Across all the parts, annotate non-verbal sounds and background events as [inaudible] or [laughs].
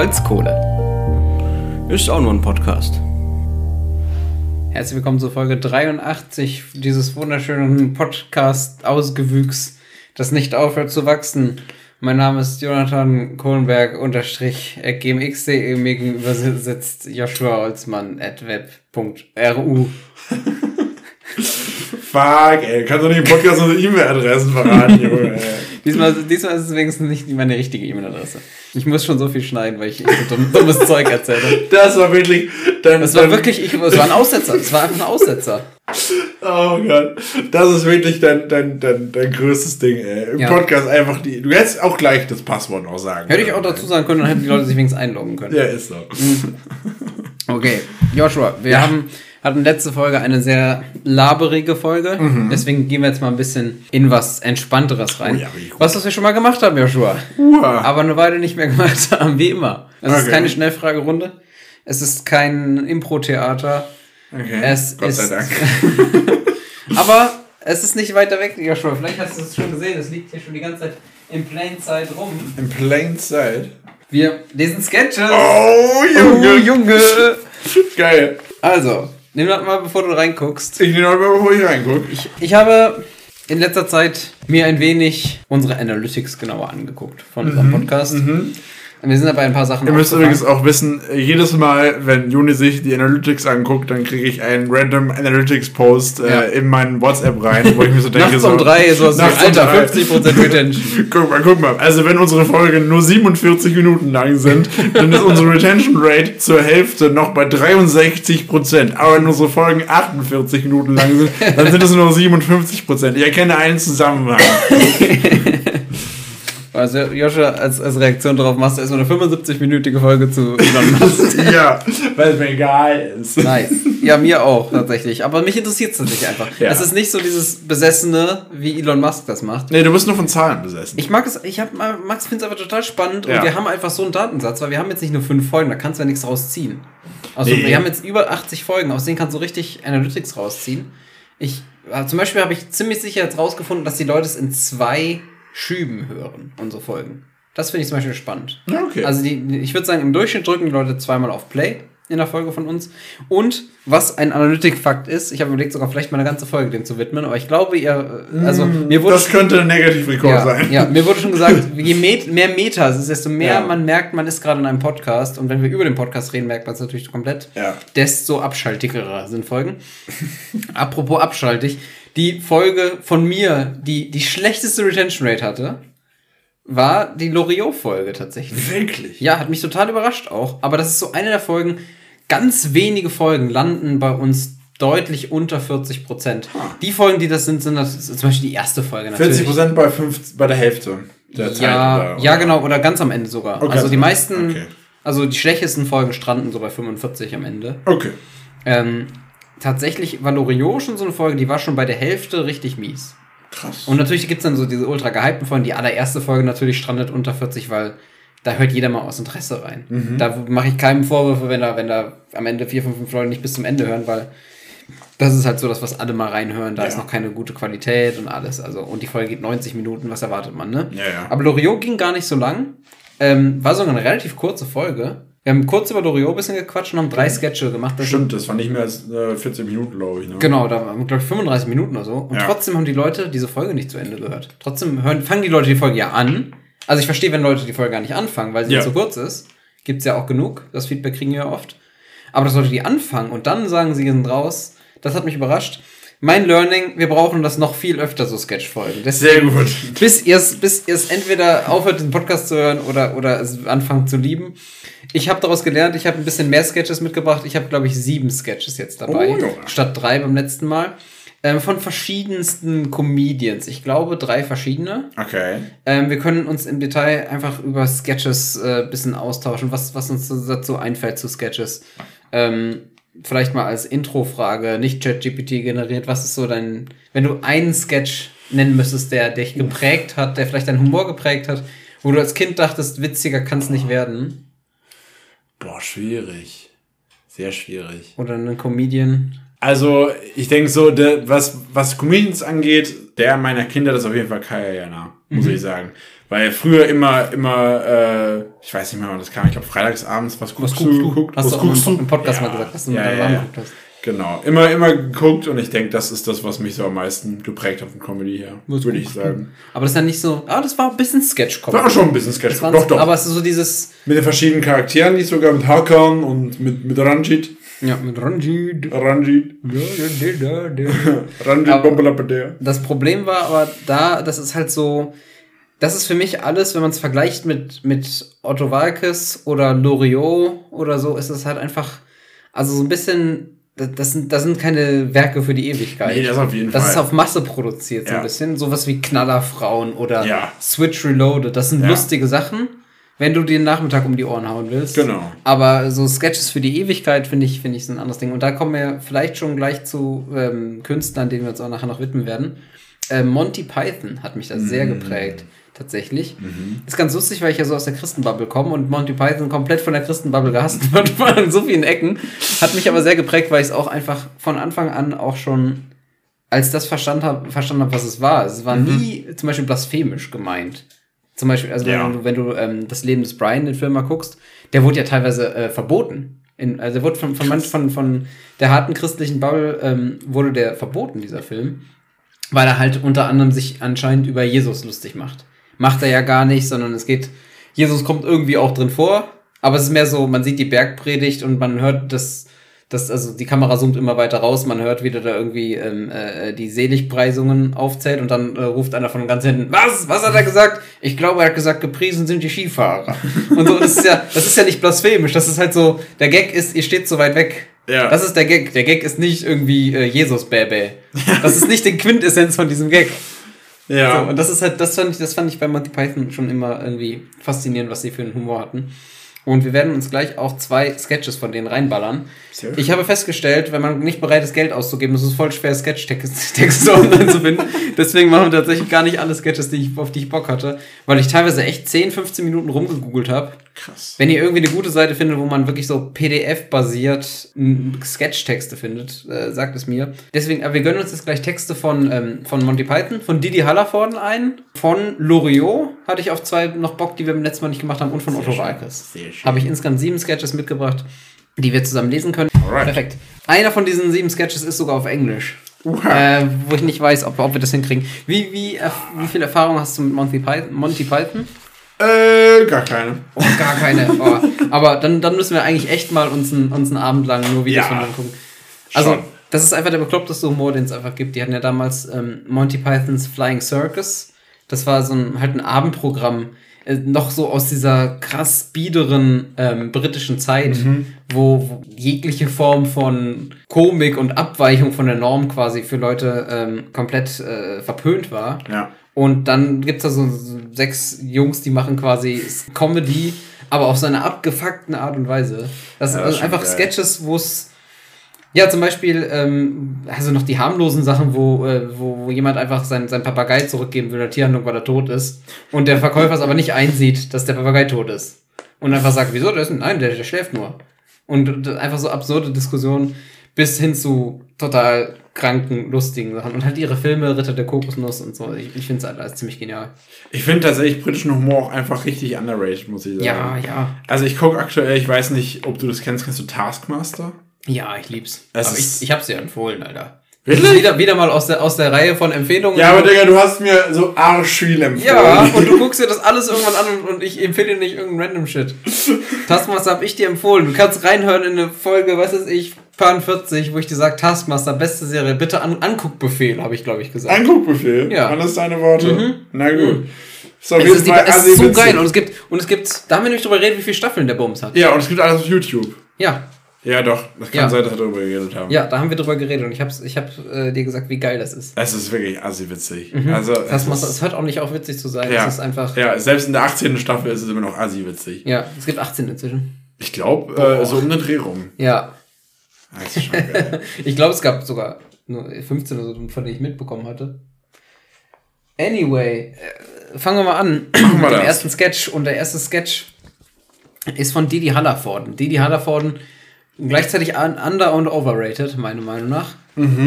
Holzkohle. Ist auch nur ein Podcast. Herzlich willkommen zur Folge 83 dieses wunderschönen Podcast-Ausgewüchs, das nicht aufhört zu wachsen. Mein Name ist Jonathan Kohlenberg unterstrich gmx.de. Mir gegenüber sitzt Joshua Holzmann at web.ru. [laughs] Fuck, ey. Kannst du nicht im Podcast unsere E-Mail-Adressen verraten, Junge, ey. [laughs] diesmal, diesmal ist es wenigstens nicht meine richtige E-Mail-Adresse. Ich muss schon so viel schneiden, weil ich so dumm, dummes [laughs] Zeug erzähle. Das war wirklich. Dein, Das war wirklich, ich, es war ein Aussetzer. Es war einfach ein Aussetzer. Oh Gott. Das ist wirklich dein, dein, dein, dein größtes Ding, ey. Im Ja. Podcast einfach die. Du hättest auch gleich das Passwort noch sagen Hätte ich auch dazu sagen können, dann hätten die Leute sich wenigstens einloggen können. Ja, ist so. Okay, Joshua, wir Ja. haben hatten letzte Folge eine sehr laberige Folge. Deswegen gehen wir jetzt mal ein bisschen in was Entspannteres rein. Oh ja, was, was wir schon mal gemacht haben, Joshua. Uah. Aber eine Weile nicht mehr [laughs] gemacht haben, wie immer. Es ist Okay. keine Schnellfragerunde. Es ist kein Impro-Theater. Okay. Es Gott ist, sei Dank. [laughs] Aber es ist nicht weiter weg, Joshua. Vielleicht hast du es schon gesehen. Es liegt hier schon die ganze Zeit in plain Sight rum. In plain sight. Wir lesen Sketches. Oh, Junge. Oh, Junge. [laughs] Geil. Also, nimm das mal, bevor du reinguckst. Ich nehme mal, bevor ich reingucke. Ich habe in letzter Zeit mir ein wenig unsere Analytics genauer angeguckt von unserem Podcast. Wir sind dabei ein paar Sachen. Ihr müsst übrigens auch wissen, jedes Mal, wenn Juni sich die Analytics anguckt, dann kriege ich einen random Analytics-Post Ja. äh, in meinen WhatsApp rein, wo ich mir so denke, Nachts so, drei, so Nachts um Alter, drei. 50% Retention. [laughs] Guck mal, guck mal. Also wenn unsere Folgen nur 47 Minuten lang sind, dann ist unsere Retention Rate zur Hälfte noch bei 63 Prozent. Aber wenn unsere Folgen 48 Minuten lang sind, dann sind es nur noch 57 Prozent. Ich erkenne einen Zusammenhang. [laughs] Also, Joscha, als, als Reaktion darauf machst du erstmal eine 75-minütige Folge zu Elon Musk. [laughs] ja, weil es mir egal ist. Nice. Ja, mir auch, tatsächlich. Aber mich interessiert es tatsächlich einfach. Ja. Es ist nicht so dieses Besessene, wie Elon Musk das macht. Nee, du bist nur von Zahlen besessen. Ich mag es, ich hab, Max finde es einfach total spannend Ja. und wir haben einfach so einen Datensatz, weil wir haben jetzt nicht nur fünf Folgen, da kannst du ja nichts rausziehen. Also Nee. wir haben jetzt über 80 Folgen, aus denen kannst du richtig Analytics rausziehen. Ich, äh, zum Beispiel habe ich ziemlich sicher jetzt rausgefunden, dass die Leute es in zwei Schüben hören, unsere Folgen. Das finde ich zum Beispiel spannend. Ja, okay. Also die, ich würde sagen, im Durchschnitt drücken die Leute zweimal auf Play in der Folge von uns. Und was ein Analytik-Fakt ist, ich habe überlegt, sogar vielleicht mal eine ganze Folge dem zu widmen, aber ich glaube, ihr, also mir wurde das könnte ein Negativrekord ja, sein. Ja, mir wurde schon gesagt, [laughs] je mehr Meta es ist, desto mehr Ja. man merkt, man ist gerade in einem Podcast. Und wenn wir über den Podcast reden, merkt man es natürlich komplett. Ja. Desto abschaltigerer sind Folgen. [laughs] Apropos abschaltig, die Folge von mir, die die schlechteste Retention Rate hatte, war die Loriot-Folge tatsächlich. Wirklich? Ja, hat mich total überrascht auch. Aber das ist so eine der Folgen, ganz wenige Folgen landen bei uns deutlich unter 40 Prozent. Die Folgen, die das sind, sind das zum Beispiel die erste Folge natürlich. 40 Prozent bei, fünf- bei der Hälfte der Zeit. Ja, oder- ja, oder? genau, oder ganz am Ende sogar. Okay, also die meisten, okay. also die schlechtesten Folgen stranden so bei 45 am Ende. Okay. Ähm, tatsächlich war Loriot schon so eine Folge, die war schon bei der Hälfte richtig mies. Krass. Und natürlich gibt's dann so diese ultra gehypten Folgen. Die allererste Folge natürlich strandet unter 40, weil da hört jeder mal aus Interesse rein. Mhm. Da mache ich keinem Vorwürfe, wenn da, wenn da am Ende vier, fünf, fünf Leute nicht bis zum Ende hören, weil das ist halt so das, was alle mal reinhören. Da Ja. ist noch keine gute Qualität und alles. Also, und die Folge geht 90 Minuten, was erwartet man, ne? Ja, ja. Aber Loriot ging gar nicht so lang. Ähm, war sogar eine relativ kurze Folge. Wir haben kurz über Loriot ein bisschen gequatscht und haben drei Sketche gemacht. Das Stimmt, das war nicht mehr als äh, 14 Minuten, glaube ich. Ne? Genau, da waren, glaube ich, 35 Minuten oder so. Und Ja. trotzdem haben die Leute diese Folge nicht zu Ende gehört. Trotzdem hören, fangen die Leute die Folge ja an. Also ich verstehe, wenn Leute die Folge gar nicht anfangen, weil sie Ja. zu kurz ist. Gibt's ja auch genug. Das Feedback kriegen wir ja oft. Aber dass Leute die anfangen und dann sagen, sie sind raus, das hat mich überrascht. Mein Learning, wir brauchen das noch viel öfter, so Sketch-Folgen. Sehr gut. bis ihr es bis ihr's entweder aufhört, den Podcast zu hören oder, oder es anfangt zu lieben. Ich habe daraus gelernt, ich habe ein bisschen mehr Sketches mitgebracht. Ich habe, glaube ich, sieben Sketches jetzt dabei, Oh, ja. statt drei beim letzten Mal. Ähm, von verschiedensten Comedians. Ich glaube, drei verschiedene. Okay. Ähm, wir können uns im Detail einfach über Sketches äh, bisschen austauschen, was, was uns dazu einfällt zu Sketches. Ähm, vielleicht mal als Intro-Frage, nicht ChatGPT generiert, was ist so dein, wenn du einen Sketch nennen müsstest, der dich geprägt hat, der vielleicht deinen Humor geprägt hat, wo du als Kind dachtest, witziger kann es nicht werden, Boah, schwierig. Sehr schwierig. oder einen Comedian. Also, ich denke so, der, was, was Comedians angeht, der meiner Kinder, das ist auf jeden Fall Kaya Jana, muss Mhm. ich sagen. Weil früher immer, immer, äh, ich weiß nicht mehr, wann das kam, ich glaube freitagsabends, was guckst Was guckst du? geguckt? Hast was du auch guckst im- du? im Podcast ja, mal gesagt, dass du ja, deiner ja, ja. geguckt hast. Genau, immer, immer geguckt und ich denke, das ist das, was mich so am meisten geprägt hat von Comedy her, Was würde ich guckst sagen. Aber das ist ja nicht so. Ah, das war ein bisschen sketch War auch schon ein bisschen sketch. Das war Doch, doch. Aber es ist so dieses. mit den verschiedenen Charakteren, die sogar mit Hakan und mit, mit Ranjit. Ja, mit Ranjit. Ranjit. [laughs] Ranjit Bombalapadea. Das Problem war aber da, das ist halt so. Das ist für mich alles, wenn man es vergleicht mit, mit Otto Walkes oder Loriot oder so, ist es halt einfach. Also so ein bisschen. das- Das sind, das sind keine Werke für die Ewigkeit. Nee, das auf jeden Das Fall. ist auf Masse produziert, so Ja. ein bisschen. Sowas wie Knallerfrauen oder Ja. Switch Reloaded. Das sind Ja. lustige Sachen, wenn du den Nachmittag um die Ohren hauen willst. Genau. Aber so Sketches für die Ewigkeit finde ich, finde ich, ist ein anderes Ding. Und da kommen wir vielleicht schon gleich zu ähm, Künstlern, denen wir uns auch nachher noch widmen werden. Ähm, Monty Python hat mich da sehr Mm. geprägt, tatsächlich. Mhm. Ist ganz lustig, weil ich ja so aus der Christenbubble komme und Monty Python komplett von der Christenbubble gehasst [laughs] wird, in so vielen Ecken. Hat mich aber sehr geprägt, weil ich es auch einfach von Anfang an auch schon als das verstanden habe, verstanden hab, was es war. Es war nie zum Beispiel blasphemisch gemeint. Zum Beispiel, also Ja. wenn du, wenn du ähm, das Leben des Brian, den Film mal guckst, der wurde ja teilweise äh, verboten. In, also der wurde von, von, manch, von, von der harten christlichen Bubble ähm, wurde der verboten, dieser Film. Weil er halt unter anderem sich anscheinend über Jesus lustig macht. Macht er ja gar nicht, sondern es geht, Jesus kommt irgendwie auch drin vor, aber es ist mehr so, man sieht die Bergpredigt und man hört das, das also die Kamera zoomt immer weiter raus, man hört wieder da irgendwie ähm, äh, die Seligpreisungen aufzählt und dann äh, ruft einer von ganz hinten, was? Was hat er gesagt? Ich glaube, er hat gesagt, gepriesen sind die Skifahrer. [laughs] Und so, das ist ja, das ist ja nicht blasphemisch, das ist halt so, der Gag ist, ihr steht so weit weg. Ja. Das ist der Gag. Der Gag ist nicht irgendwie äh, Jesus Bäbä. [laughs] Das ist nicht die Quintessenz von diesem Gag. Ja. So, und das ist halt, das fand ich, das fand ich bei Monty Python schon immer irgendwie faszinierend, was sie für einen Humor hatten. Und wir werden uns gleich auch zwei Sketches von denen reinballern. Sehr Ich habe festgestellt, wenn man nicht bereit ist, Geld auszugeben, ist es voll schwer, Sketch-Texte [laughs] online zu finden. Deswegen machen wir tatsächlich gar nicht alle Sketches, die ich, auf die ich Bock hatte, weil ich teilweise echt 10, 15 Minuten rumgegoogelt habe. Krass. Wenn ihr irgendwie eine gute Seite findet, wo man wirklich so PDF-basiert Sketch-Texte findet, äh, sagt es mir. Deswegen, aber wir gönnen uns jetzt gleich Texte von, ähm, von Monty Python, von Didi Hallervorden ein, von Loriot hatte ich auf zwei noch Bock, die wir beim letzten Mal nicht gemacht haben, und von Otto schön. Walkes. Sehr schön. Habe ich insgesamt sieben Sketches mitgebracht, die wir zusammen lesen können. Alright. Perfekt. Einer von diesen sieben Sketches ist sogar auf Englisch. Äh, wo ich nicht weiß, ob, ob wir das hinkriegen. Wie, wie, wie viel Erfahrung hast du mit Monty Python? Monty Python? Äh, gar keine. Oh, gar keine. Oh. Aber dann, dann müssen wir eigentlich echt mal uns einen, uns einen Abend lang nur Videos Ja. von denen gucken. Also, Schon. das ist einfach der bekloppteste Humor, den es einfach gibt. Die hatten ja damals ähm, Monty Pythons Flying Circus. Das war so ein, halt ein Abendprogramm. Äh, noch so aus dieser krass biederen ähm, britischen Zeit, wo, wo jegliche Form von Komik und Abweichung von der Norm quasi für Leute ähm, komplett äh, verpönt war. Ja. Und dann gibt's da so, so sechs Jungs, die machen quasi Comedy, aber auf so einer abgefuckten Art und Weise. Das sind schon einfach geil. Sketches, wo es. Ja, zum Beispiel, ähm, also noch die harmlosen Sachen, wo, äh, wo, wo jemand einfach sein, sein Papagei zurückgeben will, der Tierhandlung, weil er tot ist. Und der Verkäufer es aber nicht einsieht, dass der Papagei tot ist. Und einfach sagt, wieso, der ist, nein, der, der schläft nur. Und einfach so absurde Diskussionen bis hin zu total kranken, lustigen Sachen. Und halt ihre Filme, Ritter der Kokosnuss und so. Ich, ich finde es halt alles ziemlich genial. Ich finde tatsächlich britischen Humor auch einfach richtig underrated, muss ich sagen. Ja, ja. Also ich gucke aktuell, ich weiß nicht, ob du das kennst, kennst du Taskmaster? Ja, ich lieb's. Es aber ist- ich, ich hab's dir empfohlen, Alter. Wirklich? Wieder, wieder mal aus der, aus der Reihe von Empfehlungen. Ja, aber Digga, du hast mir so arsch viel empfohlen. Ja, und du guckst dir das alles irgendwann an und, und ich empfehle dir nicht irgendeinen random Shit. [laughs] Taskmaster hab ich dir empfohlen. Du kannst reinhören in eine Folge, was weiß ich, Pan 40, wo ich dir sag, Taskmaster, beste Serie, bitte an Anguckbefehl, habe ich, glaube ich, gesagt. Anguckbefehl? Ja. Waren das deine Worte? Mhm. Na gut. Ist auf es ist, die, es ist so geil und es gibt, und es gibt, da haben wir nicht drüber geredet, wie viele Staffeln der Bums hat. Ja, und es gibt alles auf YouTube. Ja, Ja, doch. Das kann Ja. sein, dass wir darüber geredet haben. ja, da haben wir drüber geredet und ich hab's, ich hab äh, dir gesagt, wie geil das ist. Es ist wirklich assi witzig. Also, es Taskmaster, ist, es hört auch nicht auf, witzig zu sein. ja. Es ist einfach, Ja, selbst in der 18. Staffel ist es immer noch assi witzig. ja, es gibt 18 inzwischen. Ich glaube, äh, so um den Dreh rum. Ja, Das ist schon geil. [laughs] Ich glaube, es gab sogar nur 15 oder so, von denen ich mitbekommen hatte. Anyway, äh, fangen wir mal an mit dem ersten Sketch. Und der erste Sketch ist von Didi Hallervorden. Didi Hallervorden Gleichzeitig un under- und overrated, meiner Meinung nach.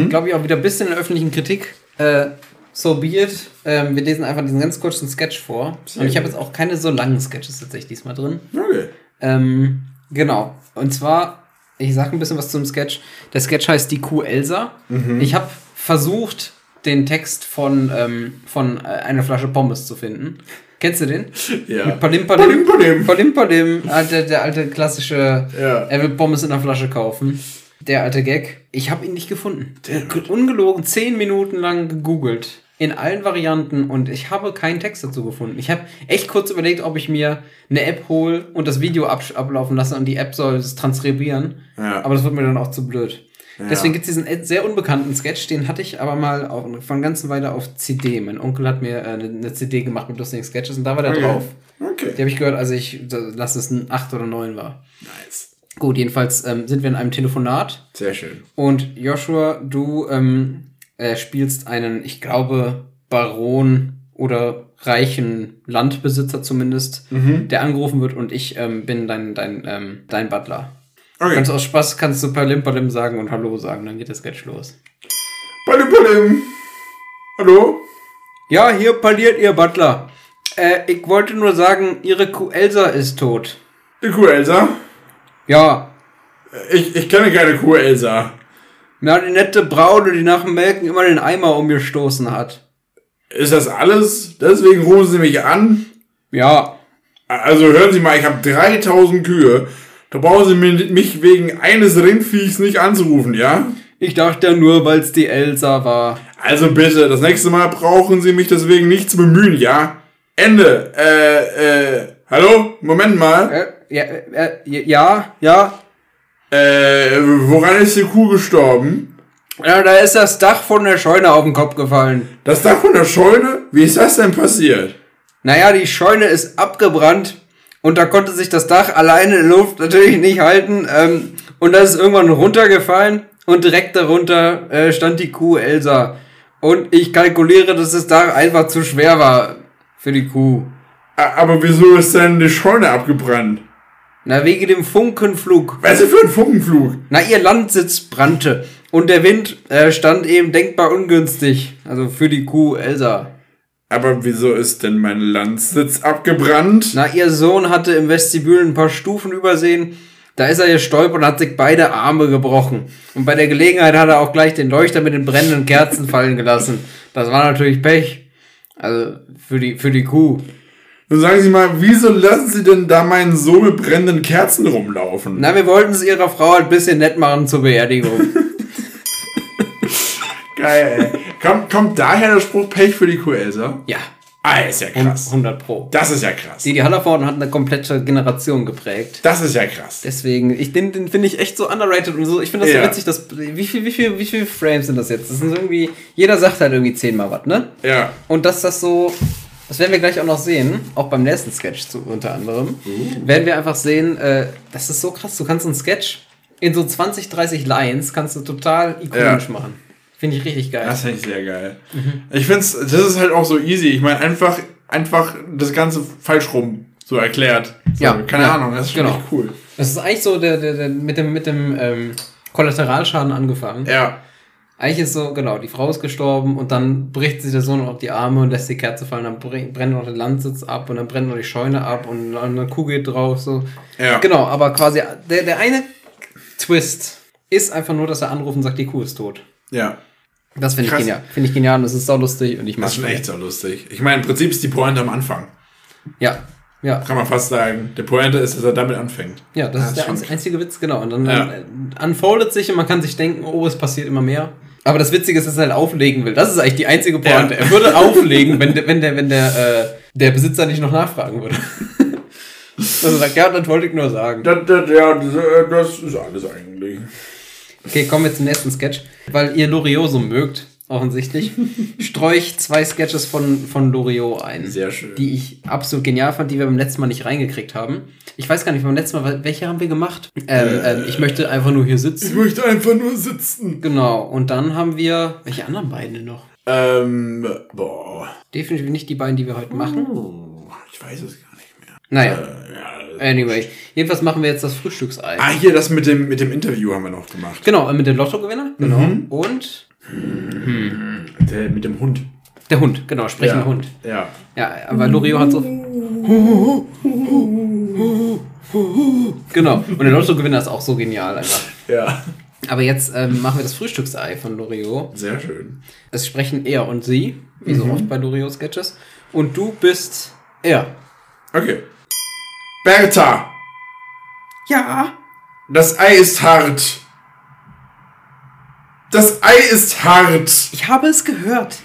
Glaube ich auch wieder ein bisschen in der öffentlichen Kritik. Äh, so be it. Ähm, wir lesen einfach diesen ganz kurzen Sketch vor. Sehr und ich habe jetzt auch keine so langen Sketches tatsächlich diesmal drin. Okay. Ähm, genau. Und zwar, ich sage ein bisschen was zum Sketch. Der Sketch heißt Die Kuh Elsa. Ich habe versucht, den Text von, ähm, von äh, einer Flasche Pommes zu finden. Kennst du den? Ja. Mit Palim Palim, Palim. palim. Palim Palim. Ah, Der, der alte klassische, Ja. er will Pommes in der Flasche kaufen. Der alte Gag. Ich habe ihn nicht gefunden. Ungelogen, zehn Minuten lang gegoogelt. In allen Varianten und ich habe keinen Text dazu gefunden. Ich habe echt kurz überlegt, ob ich mir eine App hole und das Video ab ablaufen lasse und die App soll es transkribieren. Ja. Aber das wird mir dann auch zu blöd. Ja. Deswegen gibt es diesen e- sehr unbekannten Sketch, den hatte ich aber mal auf, von ganzen Weile auf CD. Mein Onkel hat mir äh, eine, CD gemacht mit lustigen Sketches und da war der Okay. drauf. Okay. Die habe ich gehört, als ich, lass es ein 8 oder 9 war. Nice. Gut, jedenfalls ähm, sind wir in einem Telefonat Sehr schön. und Joshua, du ähm, äh, spielst einen, ich glaube, Baron oder reichen Landbesitzer zumindest, der angerufen wird und ich ähm, bin dein, dein, ähm, dein Butler. Okay. Ganz aus Spaß kannst du Palim Palim sagen und Hallo sagen, dann geht der Sketch los. Palim, palim. Hallo? Ja, hier parliert ihr Butler. Äh, ich wollte nur sagen, ihre Kuh Elsa ist tot. Die Kuh Elsa? Ja, Ich, ich kenne keine Kuh Elsa. Na, die nette Braune, die nach dem Melken immer den Eimer umgestoßen hat. Ist das alles? Deswegen rufen Sie mich an? Ja, Also hören Sie mal, ich habe 3000 Kühe. Da brauchen Sie mich wegen eines Rindviechs nicht anzurufen, ja? ich dachte ja nur, weil es die Elsa war. Also bitte, das nächste Mal brauchen Sie mich deswegen nicht zu bemühen, ja? Ende. Äh, äh, hallo? Moment mal. Äh, ja, äh, ja, ja. Äh, woran ist die Kuh gestorben? Ja, da ist das Dach von der Scheune auf den Kopf gefallen. Das Dach von der Scheune? Wie ist das denn passiert? Naja, die Scheune ist abgebrannt und da konnte sich das Dach alleine in der Luft natürlich nicht halten. Ähm, und das ist irgendwann runtergefallen und direkt darunter äh, stand die Kuh Elsa. Und ich kalkuliere, dass das Dach einfach zu schwer war für die Kuh. Aber wieso ist denn die Scheune abgebrannt? Na, wegen dem Funkenflug. Was ist für ein Funkenflug? Na, ihr Landsitz brannte. Und der Wind äh, stand eben denkbar ungünstig. Also für die Kuh Elsa. Aber wieso ist denn mein Landsitz abgebrannt? Na, ihr Sohn hatte im Vestibül ein paar Stufen übersehen. Da ist er gestolpert und hat sich beide Arme gebrochen. Und bei der Gelegenheit hat er auch gleich den Leuchter mit den brennenden Kerzen fallen gelassen. Das war natürlich Pech. Also für die, für die Kuh. Nun sagen Sie mal, wieso lassen Sie denn da meinen Sohn mit brennenden Kerzen rumlaufen? Na, wir wollten es ihrer Frau ein bisschen nett machen zur Beerdigung. [laughs] Geil, ey. Kommt, kommt daher der Spruch Pech für die Elsa? ja, Ah, ist ja krass. 100 Pro. Das ist ja krass. Die, die Hallervorden hat eine komplette Generation geprägt. Das ist ja krass. Deswegen, ich, den, den finde ich echt so underrated und so. Ich finde das Ja. so witzig, dass, wie viel, wie viel, wie viel Frames sind das jetzt? Das sind irgendwie, jeder sagt halt irgendwie zehnmal was, ne? Ja. Und dass das so, das werden wir gleich auch noch sehen, auch beim nächsten Sketch zu, unter anderem, werden wir einfach sehen, äh, das ist so krass, du kannst einen Sketch in so 20, 30 Lines, kannst du total ikonisch Ja. machen. Finde ich richtig geil. Das finde ich sehr geil. Ich finde das ist halt auch so easy. Ich meine, einfach, einfach das Ganze falsch rum so erklärt. So, Ja, Keine ja, Ahnung, das ist genau. genau. cool. Das ist eigentlich so der, der, der, mit dem, mit dem ähm, Kollateralschaden angefangen. Ja. Eigentlich ist so, genau, die Frau ist gestorben und dann bricht sich der Sohn auf die Arme und lässt die Kerze fallen, dann brennt noch der Landsitz ab und dann brennt noch die Scheune ab und eine Kuh geht drauf, so. Ja. Genau, aber quasi der, der eine Twist ist einfach nur, dass er anruft und sagt, die Kuh ist tot. Ja. Das finde ich genial. Finde ich genial und das ist sau lustig und ich mag Das ist schon echt so lustig. Ich meine, im Prinzip ist die Pointe am Anfang. Ja, ja, Kann man fast sagen. Der Pointe ist, dass er damit anfängt. ja, das Ja, ist der einzige Witz, genau. Und dann Ja. unfoldet sich und man kann sich denken, oh, es passiert immer mehr. Aber das Witzige ist, dass er halt auflegen will. Das ist eigentlich die einzige Pointe. Ja. Er würde auflegen, wenn der, wenn der, wenn der, äh, der Besitzer nicht noch nachfragen würde. [laughs] Also sagt, ja, das wollte ich nur sagen. Das, das, ja, das, äh, das ist alles eigentlich. Okay, kommen wir zum nächsten Sketch. Weil ihr Loriot so mögt, offensichtlich, streue ich zwei Sketches von, von Loriot ein. Sehr schön. Die ich absolut genial fand, die wir beim letzten Mal nicht reingekriegt haben. Ich weiß gar nicht, beim letzten Mal, welche haben wir gemacht? Ähm, ähm, ich möchte einfach nur hier Ich sitzen. möchte einfach nur sitzen. Genau, und dann haben wir, welche anderen beiden denn noch? Ähm, boah. Definitiv nicht die beiden, die wir heute machen. Oh, ich weiß es gar nicht mehr. Naja, Äh, ja, Anyway, jedenfalls machen wir jetzt das Frühstücksei. Ah, hier, das mit dem, mit dem Interview haben wir noch gemacht. Genau, mit dem Lottogewinner. Genau. Und Der, mit dem Hund. der Hund, genau, sprechender Ja. Hund. Ja. Ja, aber Loriot hat so. Genau. Und der Lottogewinner ist auch so genial einfach. Ja. Aber jetzt ähm, machen wir das Frühstücksei von Loriot. Sehr schön. Es sprechen er und sie, wie so oft bei Loriot-Sketches. Und du bist er. Okay. Bertha, Ja. das Ei ist hart. Das Ei ist hart. Ich habe es gehört.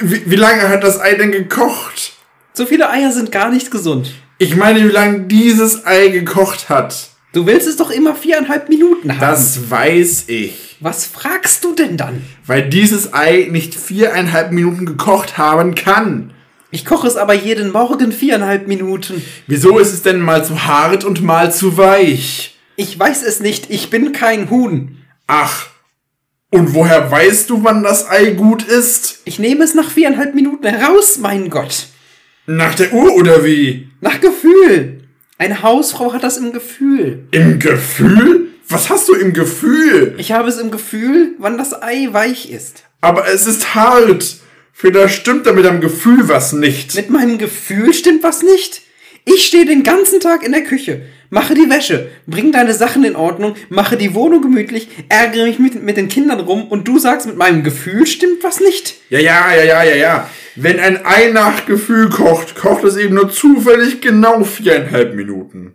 Wie, wie lange hat das Ei denn gekocht? So viele Eier sind gar nicht gesund. Ich meine, wie lange dieses Ei gekocht hat. Du willst es doch immer viereinhalb Minuten haben. Das weiß ich. Was fragst du denn dann? Weil dieses Ei nicht viereinhalb Minuten gekocht haben kann. Ich koche es aber jeden Morgen viereinhalb Minuten. Wieso ist es denn mal zu hart und mal zu weich? Ich weiß es nicht. Ich bin kein Huhn. Ach. Und woher weißt du, wann das Ei gut ist? Ich nehme es nach viereinhalb Minuten heraus, mein Gott. Nach der Uhr oder wie? Nach Gefühl. Eine Hausfrau hat das im Gefühl. Im Gefühl? Was hast du im Gefühl? Ich habe es im Gefühl, wann das Ei weich ist. Aber es ist hart. Vielleicht stimmt da mit deinem Gefühl was nicht. Mit meinem Gefühl stimmt was nicht. Ich stehe den ganzen Tag in der Küche, mache die Wäsche, bring deine Sachen in Ordnung, mache die Wohnung gemütlich, ärgere mich mit, mit den Kindern rum und du sagst, mit meinem Gefühl stimmt was nicht. Ja, ja, ja, ja, ja, ja. Wenn ein Ei nach Gefühl kocht, kocht es eben nur zufällig genau viereinhalb Minuten.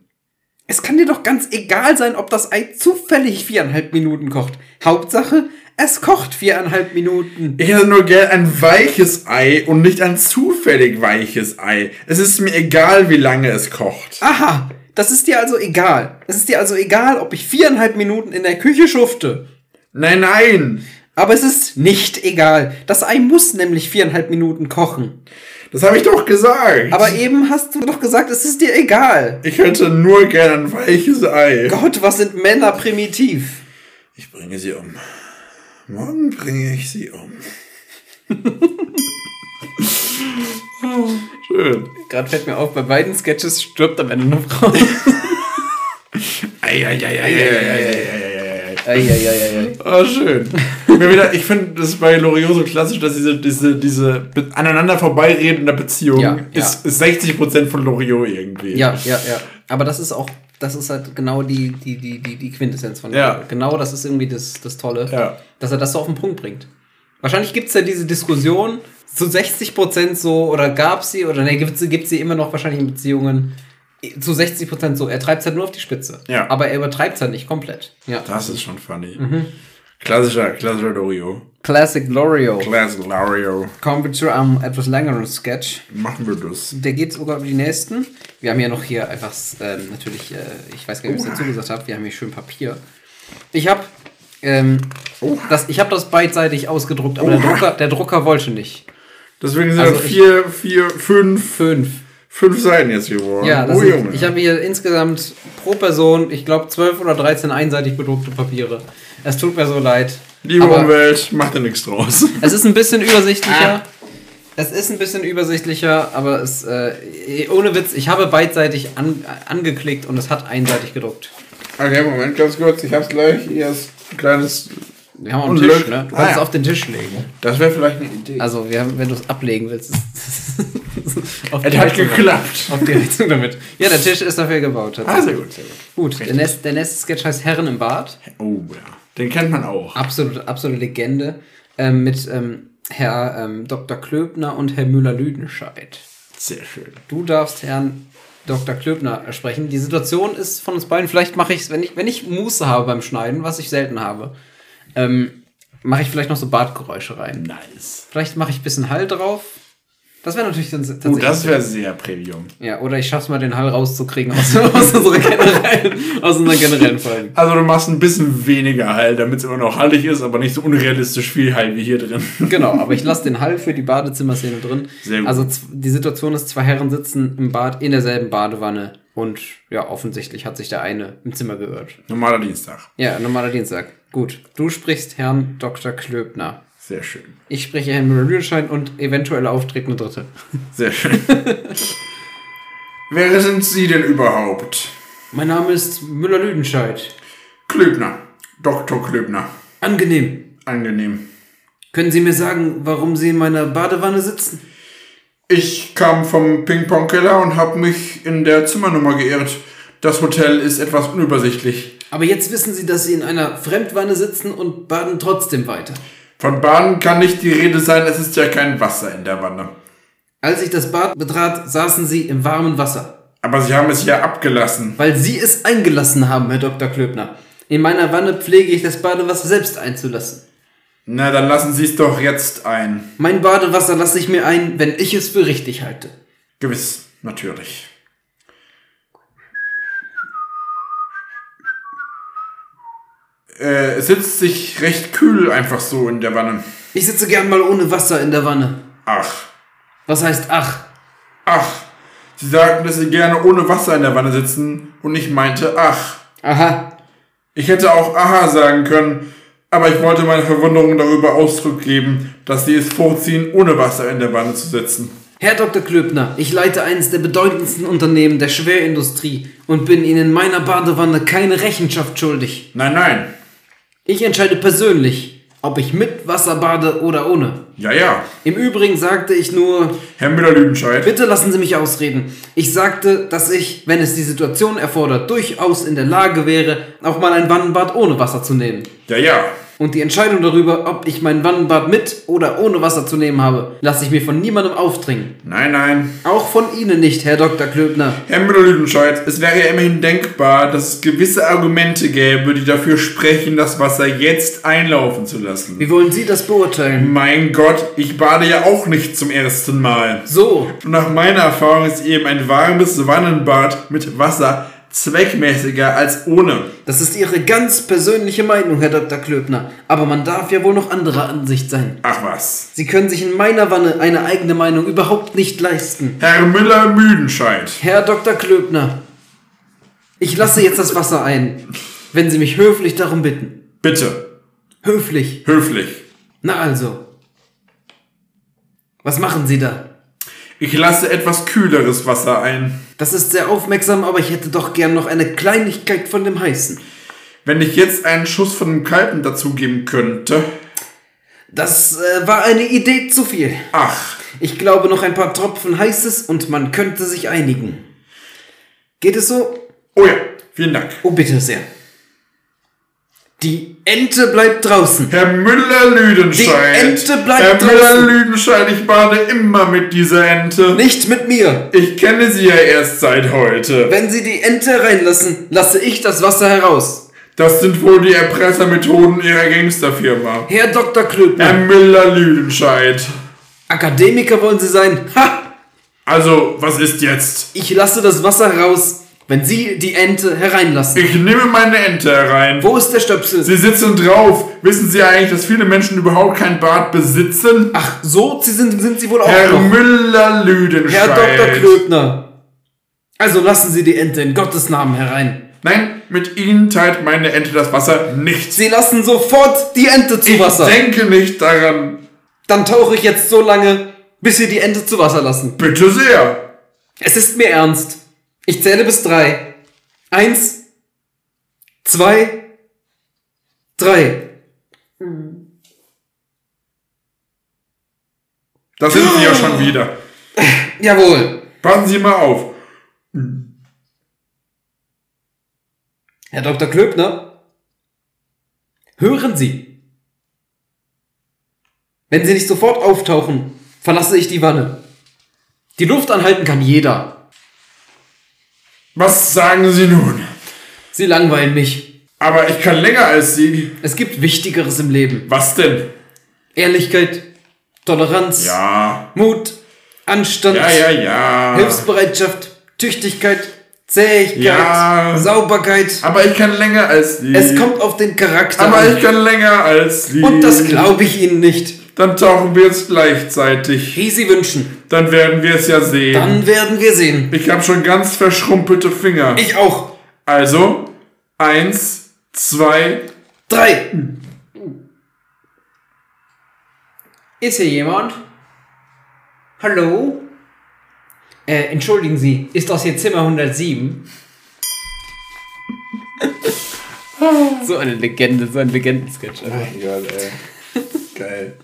Es kann dir doch ganz egal sein, ob das Ei zufällig viereinhalb Minuten kocht. Hauptsache, es kocht viereinhalb Minuten. Ich hätte nur gern ein weiches Ei und nicht ein zufällig weiches Ei. Es ist mir egal, wie lange es kocht. Aha, das ist dir also egal. Es ist dir also egal, ob ich viereinhalb Minuten in der Küche schufte. Nein, nein. Aber es ist nicht egal. Das Ei muss nämlich viereinhalb Minuten kochen. Das habe ich doch gesagt. Aber eben hast du doch gesagt, es ist dir egal. ich hätte nur gern ein weiches Ei. Gott, was sind Männer primitiv? Ich bringe sie um. Morgen bringe ich sie um. [laughs] Schön. Gerade fällt mir auf, bei beiden Sketches stirbt am Ende eine Frau. Oh, schön. Wieder, ich finde das bei Loriot so klassisch, dass diese, diese, diese aneinander vorbeireden der Beziehung Ja, ist, ist 60% von Loriot irgendwie. Ja, ja, ja. Aber das ist auch, das ist halt genau die, die, die, die, die Quintessenz von Ja. Genau das ist irgendwie das, das Tolle, Ja. dass er das so auf den Punkt bringt. Wahrscheinlich gibt es ja diese Diskussion zu 60 Prozent so, oder gab sie, oder ne, gibt sie, sie immer noch wahrscheinlich in Beziehungen zu 60 Prozent so. Er treibt es halt nur auf die Spitze. Ja. Aber er übertreibt es halt nicht komplett. Ja. Das ist schon funny. Mhm. Klassischer, klassischer Loriot. Classic L'Oreal. Classic Loriot. Kommen wir zu einem etwas längeren Sketch. Machen wir das. Der geht sogar über die nächsten. Wir haben ja noch hier einfach ähm, natürlich, äh, ich weiß gar nicht, ob ich es dazu gesagt habe, wir haben hier schön Papier. Ich habe ähm, das, ich habe das beidseitig ausgedruckt, aber der Oha. Drucker, der Drucker wollte nicht. Deswegen sind Also vier, vier, fünf, Fünf. fünf Seiten jetzt geworden. Ja, oh, Junge. ich habe hier insgesamt pro Person, ich glaube, 12 oder 13 einseitig bedruckte Papiere. Es tut mir so leid. Liebe aber Umwelt, macht da nichts draus. [laughs] Es ist ein bisschen übersichtlicher. Ah. Es ist ein bisschen übersichtlicher, aber es, äh, ohne Witz, ich habe beidseitig an, angeklickt und es hat einseitig gedruckt. Okay, Moment, ganz kurz. Ich hab's gleich. Hier ist ein kleines. Wir haben auch einen Tisch, ne? Du Ah, kannst es ja. auf den Tisch legen. Das wäre vielleicht eine Idee. Also, wir haben, wenn du es ablegen willst, ist auf, [laughs] es die hat geklappt. auf die Heizung damit. Ja, der Tisch ist dafür gebaut. Ah, sehr gut, sehr gut. Gut, der nächste, der nächste Sketch heißt Herren im Bad. Oh ja. Den kennt man auch. Absolute, absolute Legende. Ähm, mit ähm, Herr ähm, Dr. Klöbner und Herr Müller-Lüdenscheid. Sehr schön. Du darfst Herrn Dr. Klöbner sprechen. Die Situation ist von uns beiden, vielleicht mache ich es, wenn ich, wenn ich Muße habe beim Schneiden, was ich selten habe, ähm, mache ich vielleicht noch so Badgeräusche rein. Nice. Vielleicht mache ich ein bisschen Hall drauf. Das wäre natürlich dann Oh, tatsächlich. das wäre sehr Premium. ja, oder ich schaff's mal, den Hall rauszukriegen aus, [laughs] aus, unserer generellen, aus unseren generellen Folgen. Also du machst ein bisschen weniger Hall, damit es immer noch hallig ist, aber nicht so unrealistisch viel Hall wie hier drin. [laughs] Genau, aber ich lasse den Hall für die Badezimmerszene drin. Sehr gut. Also die Situation ist, zwei Herren sitzen im Bad in derselben Badewanne und ja, offensichtlich hat sich der eine im Zimmer geirrt. Normaler Dienstag. Ja, normaler Dienstag. Gut. Du sprichst Herrn Dr. Klöbner. Sehr schön. Ich spreche Herrn Müller-Lüdenschein und eventuell auftretende Dritte. Sehr schön. Wer sind Sie denn überhaupt? Mein Name ist Müller-Lüdenscheid. Klöbner. Dr. Klöbner. Angenehm. Angenehm. Können Sie mir sagen, warum Sie in meiner Badewanne sitzen? Ich kam vom Ping-Pong-Keller und habe mich in der Zimmernummer geirrt. Das Hotel ist etwas unübersichtlich. Aber jetzt wissen Sie, dass Sie in einer Fremdwanne sitzen und baden trotzdem weiter. Von Baden kann nicht die Rede sein, es ist ja kein Wasser in der Wanne. Als ich das Bad betrat, saßen Sie im warmen Wasser. Aber Sie haben es ja abgelassen. Weil Sie es eingelassen haben, Herr Dr. Klöbner. In meiner Wanne pflege ich das Badewasser selbst einzulassen. Na, dann lassen Sie es doch jetzt ein. Mein Badewasser lasse ich mir ein, wenn ich es für richtig halte. Gewiss, natürlich. Äh, es sitzt sich recht kühl einfach so in der Wanne. Ich sitze gern mal ohne Wasser in der Wanne. Ach, Was heißt ach? ach. Sie sagten, dass Sie gerne ohne Wasser in der Wanne sitzen und ich meinte ach. Aha. Ich hätte auch aha sagen können, aber ich wollte meine Verwunderung darüber Ausdruck geben, dass Sie es vorziehen, ohne Wasser in der Wanne zu sitzen. Herr Dr. Klöbner, ich leite eines der bedeutendsten Unternehmen der Schwerindustrie und bin Ihnen in meiner Badewanne keine Rechenschaft schuldig. Nein, nein. Ich entscheide persönlich, ob ich mit Wasser bade oder ohne. Ja, ja. Im Übrigen sagte ich nur, Herr Müller-Lüdenscheid. bitte lassen Sie mich ausreden. Ich sagte, dass ich, wenn es die Situation erfordert, durchaus in der Lage wäre, auch mal ein Wannenbad ohne Wasser zu nehmen. Ja, ja. Und die Entscheidung darüber, ob ich mein Wannenbad mit oder ohne Wasser zu nehmen habe, lasse ich mir von niemandem aufdringen. Nein, nein. Auch von Ihnen nicht, Herr Dr. Klöbner. Herr Müller-Lüdenscheid, es wäre ja immerhin denkbar, dass es gewisse Argumente gäbe, die dafür sprechen, das Wasser jetzt einlaufen zu lassen. Wie wollen Sie das beurteilen? Mein Gott, ich bade ja auch nicht zum ersten Mal. So, Und nach meiner Erfahrung ist eben ein warmes Wannenbad mit Wasser zweckmäßiger als ohne. das ist Ihre ganz persönliche Meinung, Herr Dr. Klöbner. Aber man darf ja wohl noch anderer Ansicht sein. Ach was. Sie können sich in meiner Wanne eine eigene Meinung überhaupt nicht leisten. Herr Müller-Müdenscheid. Herr Dr. Klöbner, ich lasse jetzt das Wasser ein, wenn Sie mich höflich darum bitten. Bitte. Höflich. Höflich. Na also. Was machen Sie da? Ich lasse etwas kühleres Wasser ein. Das ist sehr aufmerksam, aber ich hätte doch gern noch eine Kleinigkeit von dem Heißen. Wenn ich jetzt einen Schuss von dem Kalten dazugeben könnte. Das äh, war eine Idee zu viel. Ach, Ich glaube noch ein paar Tropfen Heißes und man könnte sich einigen. Geht es so? oh ja, vielen Dank. Oh, bitte sehr. Die Ente bleibt draußen. Herr Müller-Lüdenscheid. Die Ente bleibt Herr draußen. Müller-Lüdenscheid, ich bade immer mit dieser Ente. Nicht mit mir. Ich kenne sie ja erst seit heute. Wenn Sie die Ente reinlassen, lasse ich das Wasser heraus. Das sind wohl die Erpressermethoden Ihrer Gangsterfirma. Herr Dr. Klöbner, Herr Müller-Lüdenscheid. Akademiker wollen Sie sein? Ha! Also, was ist jetzt? Ich lasse das Wasser raus, wenn Sie die Ente hereinlassen. Ich nehme meine Ente herein. Wo ist der Stöpsel? Sie sitzen drauf. Wissen Sie eigentlich, dass viele Menschen überhaupt kein Bad besitzen? Ach, so Sie sind, sind Sie wohl auch Herr noch. Müller-Lüdenscheid. Herr Dr. Klöbner. Also lassen Sie die Ente in Gottes Namen herein. Nein, mit Ihnen teilt meine Ente das Wasser nicht. Sie lassen sofort die Ente zu Wasser. Ich denke nicht daran. Dann tauche ich jetzt so lange, bis Sie die Ente zu Wasser lassen. Bitte sehr. Es ist mir ernst. Ich zähle bis drei. Eins, zwei, drei. Da sind Sie ja schon wieder. [laughs] Jawohl. Passen Sie mal auf. Herr Dr. Klöbner, hören Sie. Wenn Sie nicht sofort auftauchen, verlasse ich die Wanne. Die Luft anhalten kann jeder. Was sagen Sie nun? Sie langweilen mich. Aber ich kann länger als Sie. Es gibt Wichtigeres im Leben. Was denn? Ehrlichkeit, Toleranz, Ja. Mut, Anstand, Ja, ja, ja. Hilfsbereitschaft, Tüchtigkeit, Zähigkeit, Ja. Sauberkeit. Aber ich kann länger als Sie. Es kommt auf den Charakter Aber an. ich kann länger als Sie. Und das glaube ich Ihnen nicht. Dann tauchen wir jetzt gleichzeitig. Wie Sie wünschen. Dann werden wir es ja sehen. Dann werden wir sehen. Ich habe schon ganz verschrumpelte Finger. Ich auch. Also, eins, zwei. Drei. Ist hier jemand? Hallo? Äh, entschuldigen Sie, ist das hier Zimmer 107? [laughs] So eine Legende, so ein Legendensketch. Mein Gott, ey. Geil.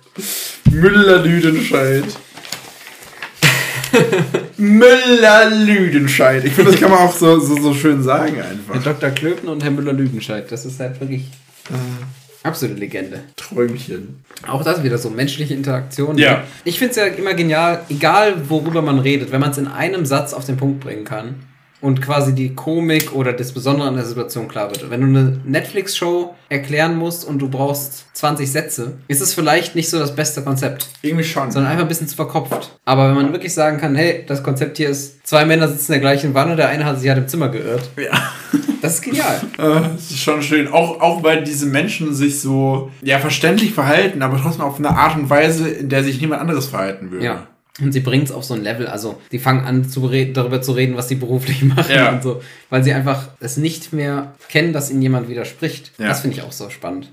Müller-Lüdenscheid. Müller-Lüdenscheid. Ich finde, das kann man auch so, so, so schön sagen Herr einfach. Dr. Klöpen und Herr Müller-Lüdenscheid, das ist halt wirklich absolute Legende. Träumchen. Auch das wieder so menschliche Interaktion. Ja. Ich finde es ja immer genial, egal worüber man redet, wenn man es in einem Satz auf den Punkt bringen kann und quasi die Komik oder das Besondere an der Situation klar wird. Wenn du eine Netflix-Show erklären musst und du brauchst 20 Sätze, ist es vielleicht nicht so das beste Konzept, Irgendwie schon. sondern einfach ein bisschen zu verkopft. Aber wenn man wirklich sagen kann, hey, das Konzept hier ist, zwei Männer sitzen in der gleichen Wanne, der eine hat sich halt im Zimmer geirrt. Ja. [laughs] Das ist genial. Äh, Das ist schon schön. Auch, auch weil diese Menschen sich so ja, verständlich verhalten, aber trotzdem auf eine Art und Weise, in der sich niemand anderes verhalten würde. Ja. Und sie bringt es auf so ein Level, also die fangen an zu darüber zu reden, was sie beruflich [laughs] machen Ja. und so, weil sie einfach es nicht mehr kennen, dass ihnen jemand widerspricht. Ja. Das finde ich auch so spannend.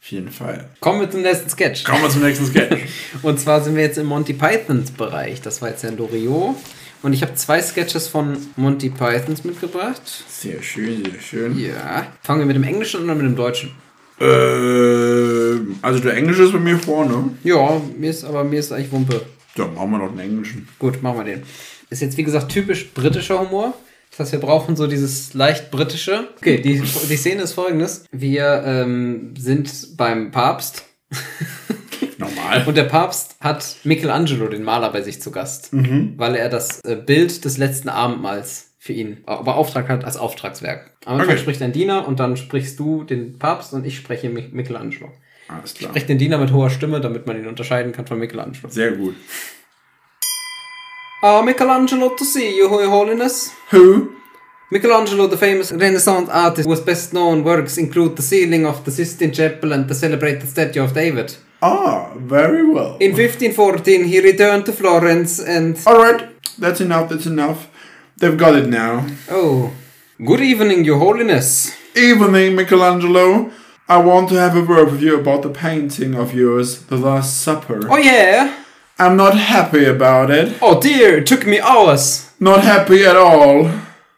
Auf jeden Fall. Kommen wir zum nächsten Sketch. Kommen wir zum nächsten Sketch. [laughs] Und zwar sind wir jetzt im Monty Pythons Bereich. Das war jetzt ja Loriot. Und ich habe zwei Sketches von Monty Pythons mitgebracht. Sehr schön, sehr schön. Ja. Fangen wir mit dem Englischen oder mit dem Deutschen? Äh, also der Englische ist bei mir vorne. Ja, mir ist aber mir ist eigentlich Wumpe. Ja, machen wir noch den Englischen. Gut, machen wir den. Ist jetzt wie gesagt typisch britischer Humor. Das heißt, wir brauchen so dieses leicht britische. Okay, die, die Szene ist folgendes. Wir ähm, sind beim Papst [laughs] Normal. und der Papst hat Michelangelo, den Maler, bei sich zu Gast, weil er das äh, Bild des letzten Abendmahls für ihn beauftragt hat als Auftragswerk. Am Anfang Okay. spricht ein Diener und dann sprichst du den Papst und ich spreche Mi- Michelangelo. Alles klar. Spricht den Diener mit hoher Stimme, damit man ihn unterscheiden kann von Michelangelo. Sehr gut. Ah, Michelangelo to see you, Your Holiness. Who? Michelangelo, the famous Renaissance artist whose best known works include the ceiling of the Sistine Chapel and the celebrated statue of David. Ah, very well. In 1514, he returned to Florence and. Alright, that's enough, that's enough. They've got it now. Oh, good evening, Your Holiness. Evening, Michelangelo. I want to have a word with you about the painting of yours, The Last Supper. Oh, yeah? I'm not happy about it. Oh, dear, it took me hours. Not happy at all.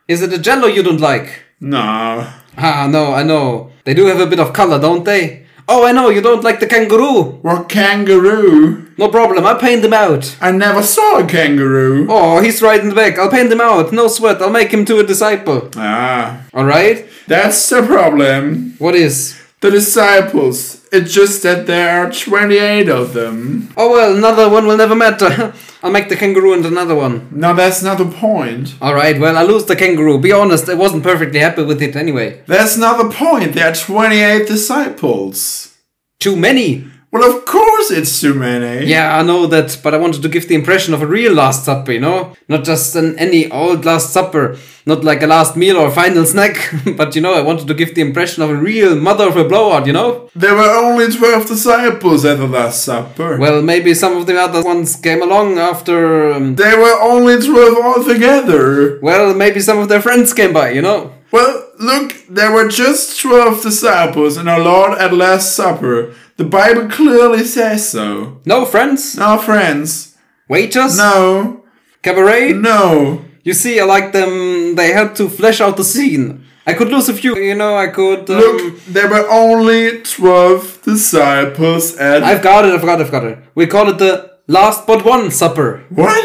Is it the jello you don't like? No. Ah, no, I know. They do have a bit of color, don't they? Oh, I know, you don't like the kangaroo. What kangaroo? No problem, I'll paint him out. I never saw a kangaroo. Oh, he's right in the back. I'll paint him out. No sweat, I'll make him to a disciple. Ah, Alright? that's the problem. What is? The disciples. It's just that there are 28 of them. Oh well, another one will never matter. [laughs] I'll make the kangaroo and another one. Now that's not the point. Alright, well, I lose the kangaroo. Be honest, I wasn't perfectly happy with it anyway. That's not the point. There are 28 disciples. Too many. Well, of course it's too many. Yeah, I know that, but I wanted to give the impression of a real Last Supper, you know? Not just an any old Last Supper, not like a last meal or final snack, [laughs] but you know, I wanted to give the impression of a real mother of a blowout, you know? There were only 12 disciples at the Last Supper. Well, maybe some of the other ones came along after. Um, there were only 12 altogether. well, maybe some of their friends came by, you know? Well, look, there were just 12 disciples in our Lord at Last Supper. The Bible clearly says so. No friends? No friends, Waiters? no, Cabaret? no. You see, I like them. They help to flesh out the scene. I could lose a few, you know. I could. Um, Look, there were only 12 disciples and. I've got it. I've got it. I've got it. We call it the last but one supper. what?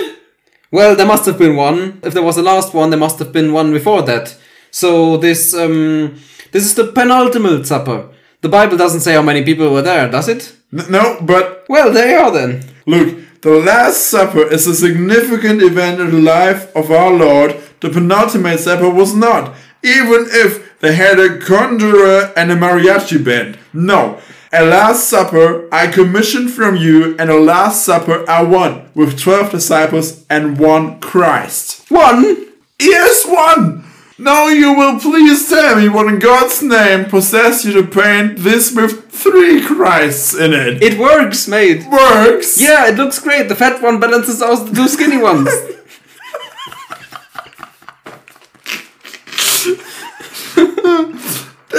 Well, there must have been one. If there was a last one, there must have been one before that. So this um this is the penultimate supper. The Bible doesn't say how many people were there, does it? N- no, but Well, there you are then. look, the Last Supper is a significant event in the life of our Lord. The penultimate supper was not. Even if they had a conjurer and a mariachi band. No. A Last Supper I commissioned from you, and a Last Supper I won with 12 disciples and one Christ. One. Yes, one! Now you will please tell me what in God's name possessed you to paint this with three Christs in it. It works, mate. works! Yeah, it looks great. The fat one balances out the two skinny ones. [laughs]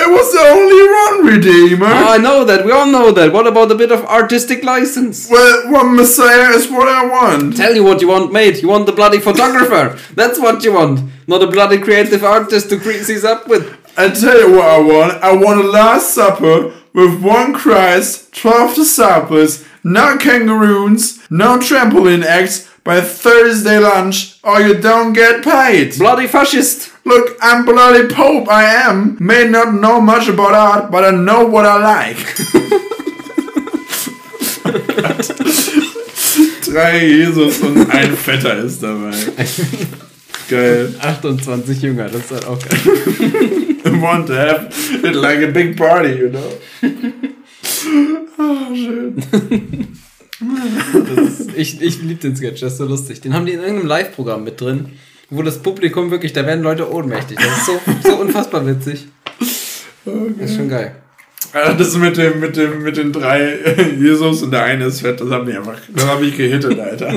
There was the only one Redeemer. I know that. We all know that. What about a bit of artistic license? well, one Messiah is what I want. Tell you what you want, mate. You want the bloody photographer. [laughs] That's what you want. Not a bloody creative artist to crease these up with. I tell you what I want. I want a Last Supper with one Christ, twelve disciples, no kangaroos, no trampoline acts by Thursday lunch, or you don't get paid. Bloody Faschist! Look, I'm bloody Pope, I am. May not know much about art, but I know what I like. [laughs] Drei Jesus und ein Vetter ist dabei. Geil. 28 Jünger, das ist halt auch geil. [laughs] I want to have it like a big party, you know. [laughs] Ah, schön. Ist, ich ich liebe den Sketch, das ist so lustig. Den haben die in irgendeinem Live-Programm mit drin, wo das Publikum wirklich, da werden Leute ohnmächtig. Das ist so, so unfassbar witzig. Das ist schon geil. Ah, Das mit dem, mit dem, mit den drei Jesus und der eine ist fett, das hat mich einfach, das hat mich gehittet, Alter.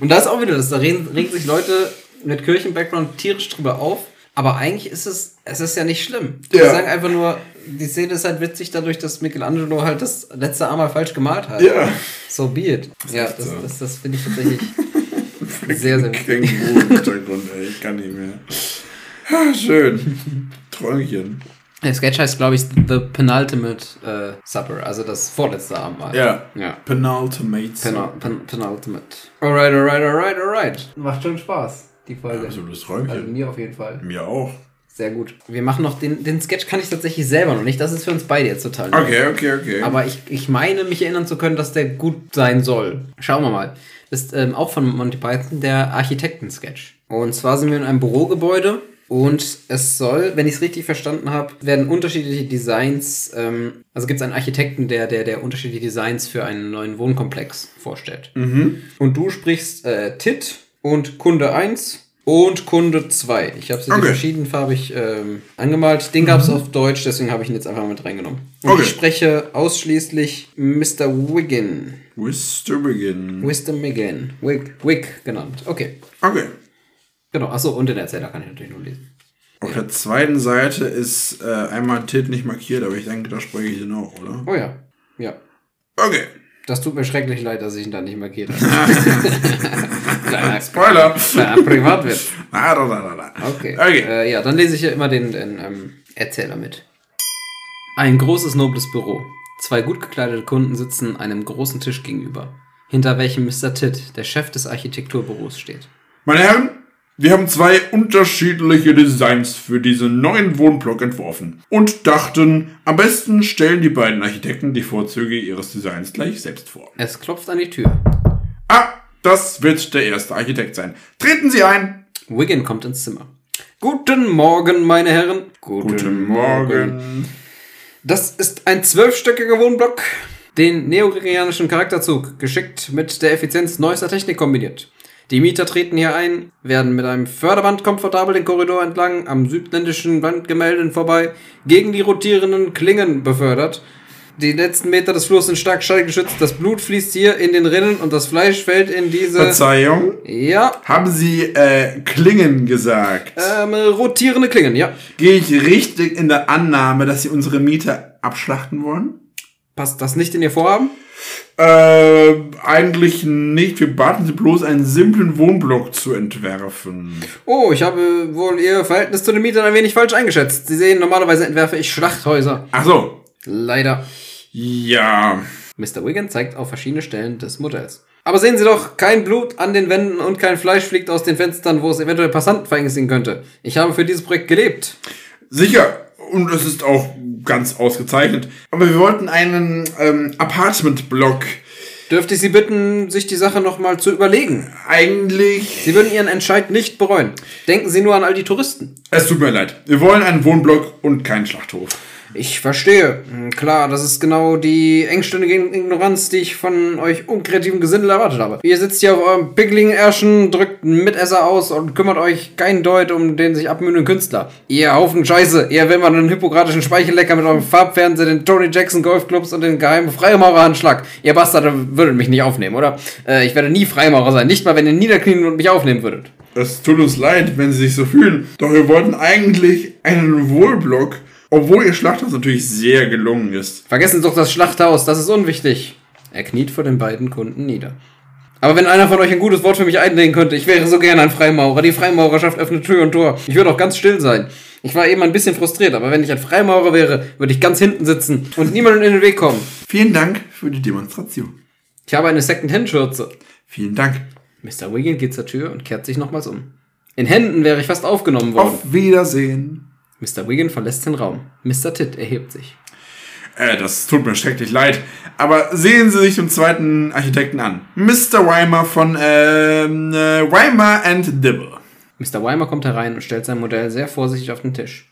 Und da ist auch wieder das, da regen, regen sich Leute mit Kirchen-Background tierisch drüber auf, aber eigentlich ist es, es ist ja nicht schlimm. Die Ja. sagen einfach nur, die Szene ist halt witzig dadurch, dass Michelangelo halt das letzte einmal falsch gemalt hat. Ja. So be it. Ja, das, so. das, das finde ich tatsächlich [laughs] sehr, sehr witzig. Hintergrund, ey, ich kann nicht mehr. Ah, Schön. [laughs] Träumchen. Der Sketch heißt, glaube ich, The Penultimate äh, Supper, also das vorletzte Abendmahl. Ja. Ja. Penultimate. Penul Pen Penultimate. Alright, alright, alright, alright. Macht schon Spaß, die Folge. Absolutes Also Träumchen. mir auf jeden Fall. Mir auch. Sehr gut. Wir machen noch den, den Sketch kann ich tatsächlich selber noch nicht. Das ist für uns beide jetzt total neu. Okay, okay, okay. Aber ich, ich meine, mich erinnern zu können, dass der gut sein soll. Schauen wir mal. Das ist ähm, auch von Monty Python der Architekten-Sketch. Und zwar sind wir in einem Bürogebäude und es soll, wenn ich es richtig verstanden habe, werden unterschiedliche Designs, ähm, also gibt es einen Architekten, der, der, der unterschiedliche Designs für einen neuen Wohnkomplex vorstellt. Und du sprichst äh, TIT und Kunde 1 und Kunde 2. Ich habe sie Okay. verschiedenfarbig ähm, angemalt. Den gab es auf Deutsch, deswegen habe ich ihn jetzt einfach mit reingenommen. Und Okay. ich spreche ausschließlich Mr. Wiggin. Mr. Begin. Mr. Wiggin. Wig, Wig genannt. Okay. Okay. Genau. Achso, und den Erzähler kann ich natürlich nur lesen. Auf der zweiten Seite ist äh, einmal Tit nicht markiert, aber ich denke, da spreche ich den auch, oder? Oh ja. Ja. Okay. Das tut mir schrecklich leid, dass ich ihn da nicht markiert habe. [laughs] [laughs] [laughs] Spoiler. Na, [laughs] da, da, da. Okay. Okay. Äh, ja, dann lese ich ja immer den, den ähm, Erzähler mit. Ein großes, nobles Büro. Zwei gut gekleidete Kunden sitzen einem großen Tisch gegenüber, hinter welchem Mr. Titt, der Chef des Architekturbüros, steht. Meine Herren, wir haben zwei unterschiedliche Designs für diesen neuen Wohnblock entworfen und dachten, am besten stellen die beiden Architekten die Vorzüge ihres Designs gleich selbst vor. Es klopft an die Tür. Ah, das wird der erste Architekt sein. Treten Sie ein. Wiggin kommt ins Zimmer. Guten Morgen, meine Herren. Das ist ein zwölfstöckiger Wohnblock, den neogregorianischen Charakterzug geschickt mit der Effizienz neuester Technik kombiniert. Die Mieter treten hier ein, werden mit einem Förderband komfortabel den Korridor entlang am südländischen Wandgemälden vorbei, gegen die rotierenden Klingen befördert. Die letzten Meter des Flurs sind stark schallgeschützt, das Blut fließt hier in den Rinnen und das Fleisch fällt in diese... Verzeihung. Ja, Haben Sie äh, Klingen gesagt? ähm, rotierende Klingen, ja. Gehe ich richtig in der Annahme, dass Sie unsere Mieter abschlachten wollen? Passt das nicht in Ihr Vorhaben? Äh, eigentlich nicht. Wir baten Sie bloß, einen simplen Wohnblock zu entwerfen. Oh, ich habe wohl Ihr Verhältnis zu den Mietern ein wenig falsch eingeschätzt. Sie sehen, normalerweise entwerfe ich Schlachthäuser. Ach so. Leider. Ja. Mr. Wiggin zeigt auf verschiedene Stellen des Modells. Aber sehen Sie doch, kein Blut an den Wänden und kein Fleisch fliegt aus den Fenstern, wo es eventuell Passanten verängstigen könnte. Ich habe für dieses Projekt gelebt. Sicher. Und es ist auch ganz ausgezeichnet. Aber wir wollten einen ähm, Apartment-Block. Dürfte ich Sie bitten, sich die Sache nochmal zu überlegen? Eigentlich. Sie würden Ihren Entscheid nicht bereuen. Denken Sie nur an all die Touristen. Es tut mir leid. Wir wollen einen Wohnblock und keinen Schlachthof. Ich verstehe. Hm, Klar, das ist genau die engstündige Ignoranz, die ich von euch unkreativen Gesindel erwartet habe. Ihr sitzt hier auf eurem pickligen Ärschen, drückt einen Mitesser aus und kümmert euch keinen Deut um den sich abmühenden Künstler. Ihr Haufen Scheiße, ihr will mal einen hippokratischen Speichellecker mit eurem Farbfernseher, den Tony Jackson Golfclubs und den geheimen Freimaurerhandschlag. Ihr Bastarde würdet mich nicht aufnehmen, oder? Äh, ich werde nie Freimaurer sein, nicht mal wenn ihr niederknien und mich aufnehmen würdet. Es tut uns leid, wenn Sie sich so fühlen. Doch wir wollten eigentlich einen Wohlblock, obwohl Ihr Schlachthaus natürlich sehr gelungen ist. Vergessen Sie doch das Schlachthaus, das ist unwichtig. Er kniet vor den beiden Kunden nieder. Aber wenn einer von euch ein gutes Wort für mich einlegen könnte, ich wäre so gerne ein Freimaurer. Die Freimaurerschaft öffnet Tür und Tor. Ich würde auch ganz still sein. Ich war eben ein bisschen frustriert, aber wenn ich ein Freimaurer wäre, würde ich ganz hinten sitzen und niemandem in den Weg kommen. Vielen Dank für die Demonstration. Ich habe eine Second-Hand-Schürze. Vielen Dank. Mr. Wiggin geht zur Tür und kehrt sich nochmals um. In Händen wäre ich fast aufgenommen worden. Auf Wiedersehen. Mr. Wiggin verlässt den Raum. Mr. Titt erhebt sich. Äh, das tut mir schrecklich leid. Aber sehen Sie sich den zweiten Architekten an. Mr. Weimer von ähm, äh, Weimer and Dibble. Mr. Weimer kommt herein und stellt sein Modell sehr vorsichtig auf den Tisch.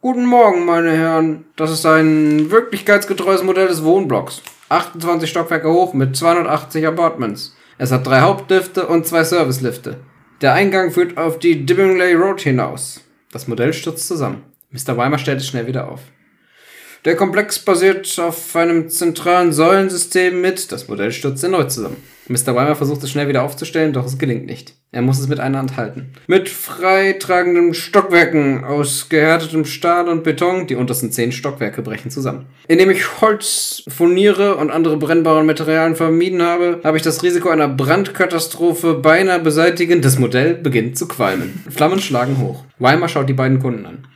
Guten Morgen, meine Herren. Das ist ein wirklichkeitsgetreues Modell des Wohnblocks. 28 Stockwerke hoch mit 280 Apartments. Es hat drei Hauptlifte und zwei Servicelifte. Der Eingang führt auf die Dibbingley Road hinaus. Das Modell stürzt zusammen. Mr. Weimer stellt es schnell wieder auf. Der Komplex basiert auf einem zentralen Säulensystem mit. Das Modell stürzt erneut zusammen. Mr. Weimer versucht es schnell wieder aufzustellen, doch es gelingt nicht. Er muss es mit einer Hand halten. Mit freitragenden Stockwerken aus gehärtetem Stahl und Beton, die untersten zehn Stockwerke brechen zusammen. Indem ich Holz, Furniere und andere brennbare Materialien vermieden habe, habe ich das Risiko einer Brandkatastrophe beinahe beseitigen. Das Modell beginnt zu qualmen. Flammen schlagen hoch. Weimer schaut die beiden Kunden an.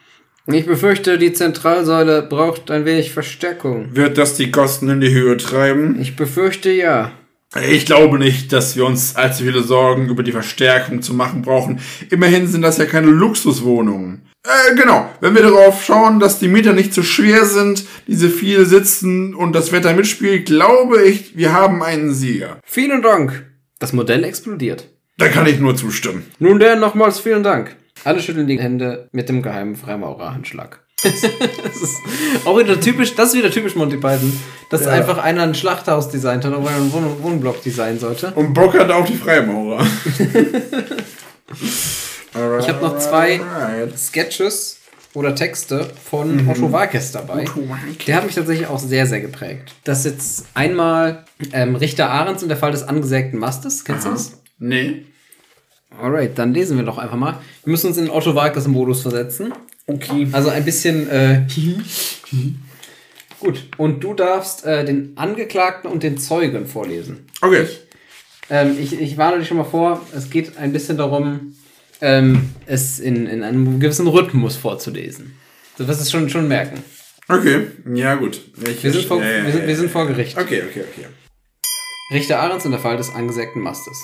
Ich befürchte, die Zentralsäule braucht ein wenig Verstärkung. Wird das die Kosten in die Höhe treiben? Ich befürchte ja. Ich glaube nicht, dass wir uns allzu viele Sorgen über die Verstärkung zu machen brauchen. Immerhin sind das ja keine Luxuswohnungen. Äh, genau. Wenn wir darauf schauen, dass die Mieter nicht zu schwer sind, diese viel sitzen und das Wetter mitspielt, glaube ich, wir haben einen Sieger. Vielen Dank. Das Modell explodiert. Da kann ich nur zustimmen. Nun denn nochmals vielen Dank. Alle schütteln die Hände mit dem geheimen Freimaurerhandschlag. [laughs] das ist auch wieder typisch, das ist wieder typisch Monty Python, dass Ja. einfach einer ein Schlachthaus designt hat, obwohl er einen Wohn Wohnblock designen sollte. Und Bock hat auf die Freimaurer. [laughs] Ich habe noch zwei Sketches oder Texte von Otto Walkes dabei. Der hat mich tatsächlich auch sehr, sehr geprägt. Das ist jetzt einmal ähm, Richter Ahrens und der Fall des angesägten Mastes. Kennst du das? Nee. Alright, dann lesen wir doch einfach mal. Wir müssen uns in den Otto Walkes-Modus versetzen. Okay. Also ein bisschen. Äh, Gut, und du darfst äh, den Angeklagten und den Zeugen vorlesen. Okay. Ähm, ich, ich warne dich schon mal vor, es geht ein bisschen darum, ähm, es in, in einem gewissen Rhythmus vorzulesen. Du wirst es schon, schon merken. Okay. Ja, gut. Ich, Wir sind, vor, ja, wir, sind, wir sind vor Gericht. Okay, okay, okay. Richter Ahrens in der Fall des angesägten Mastes.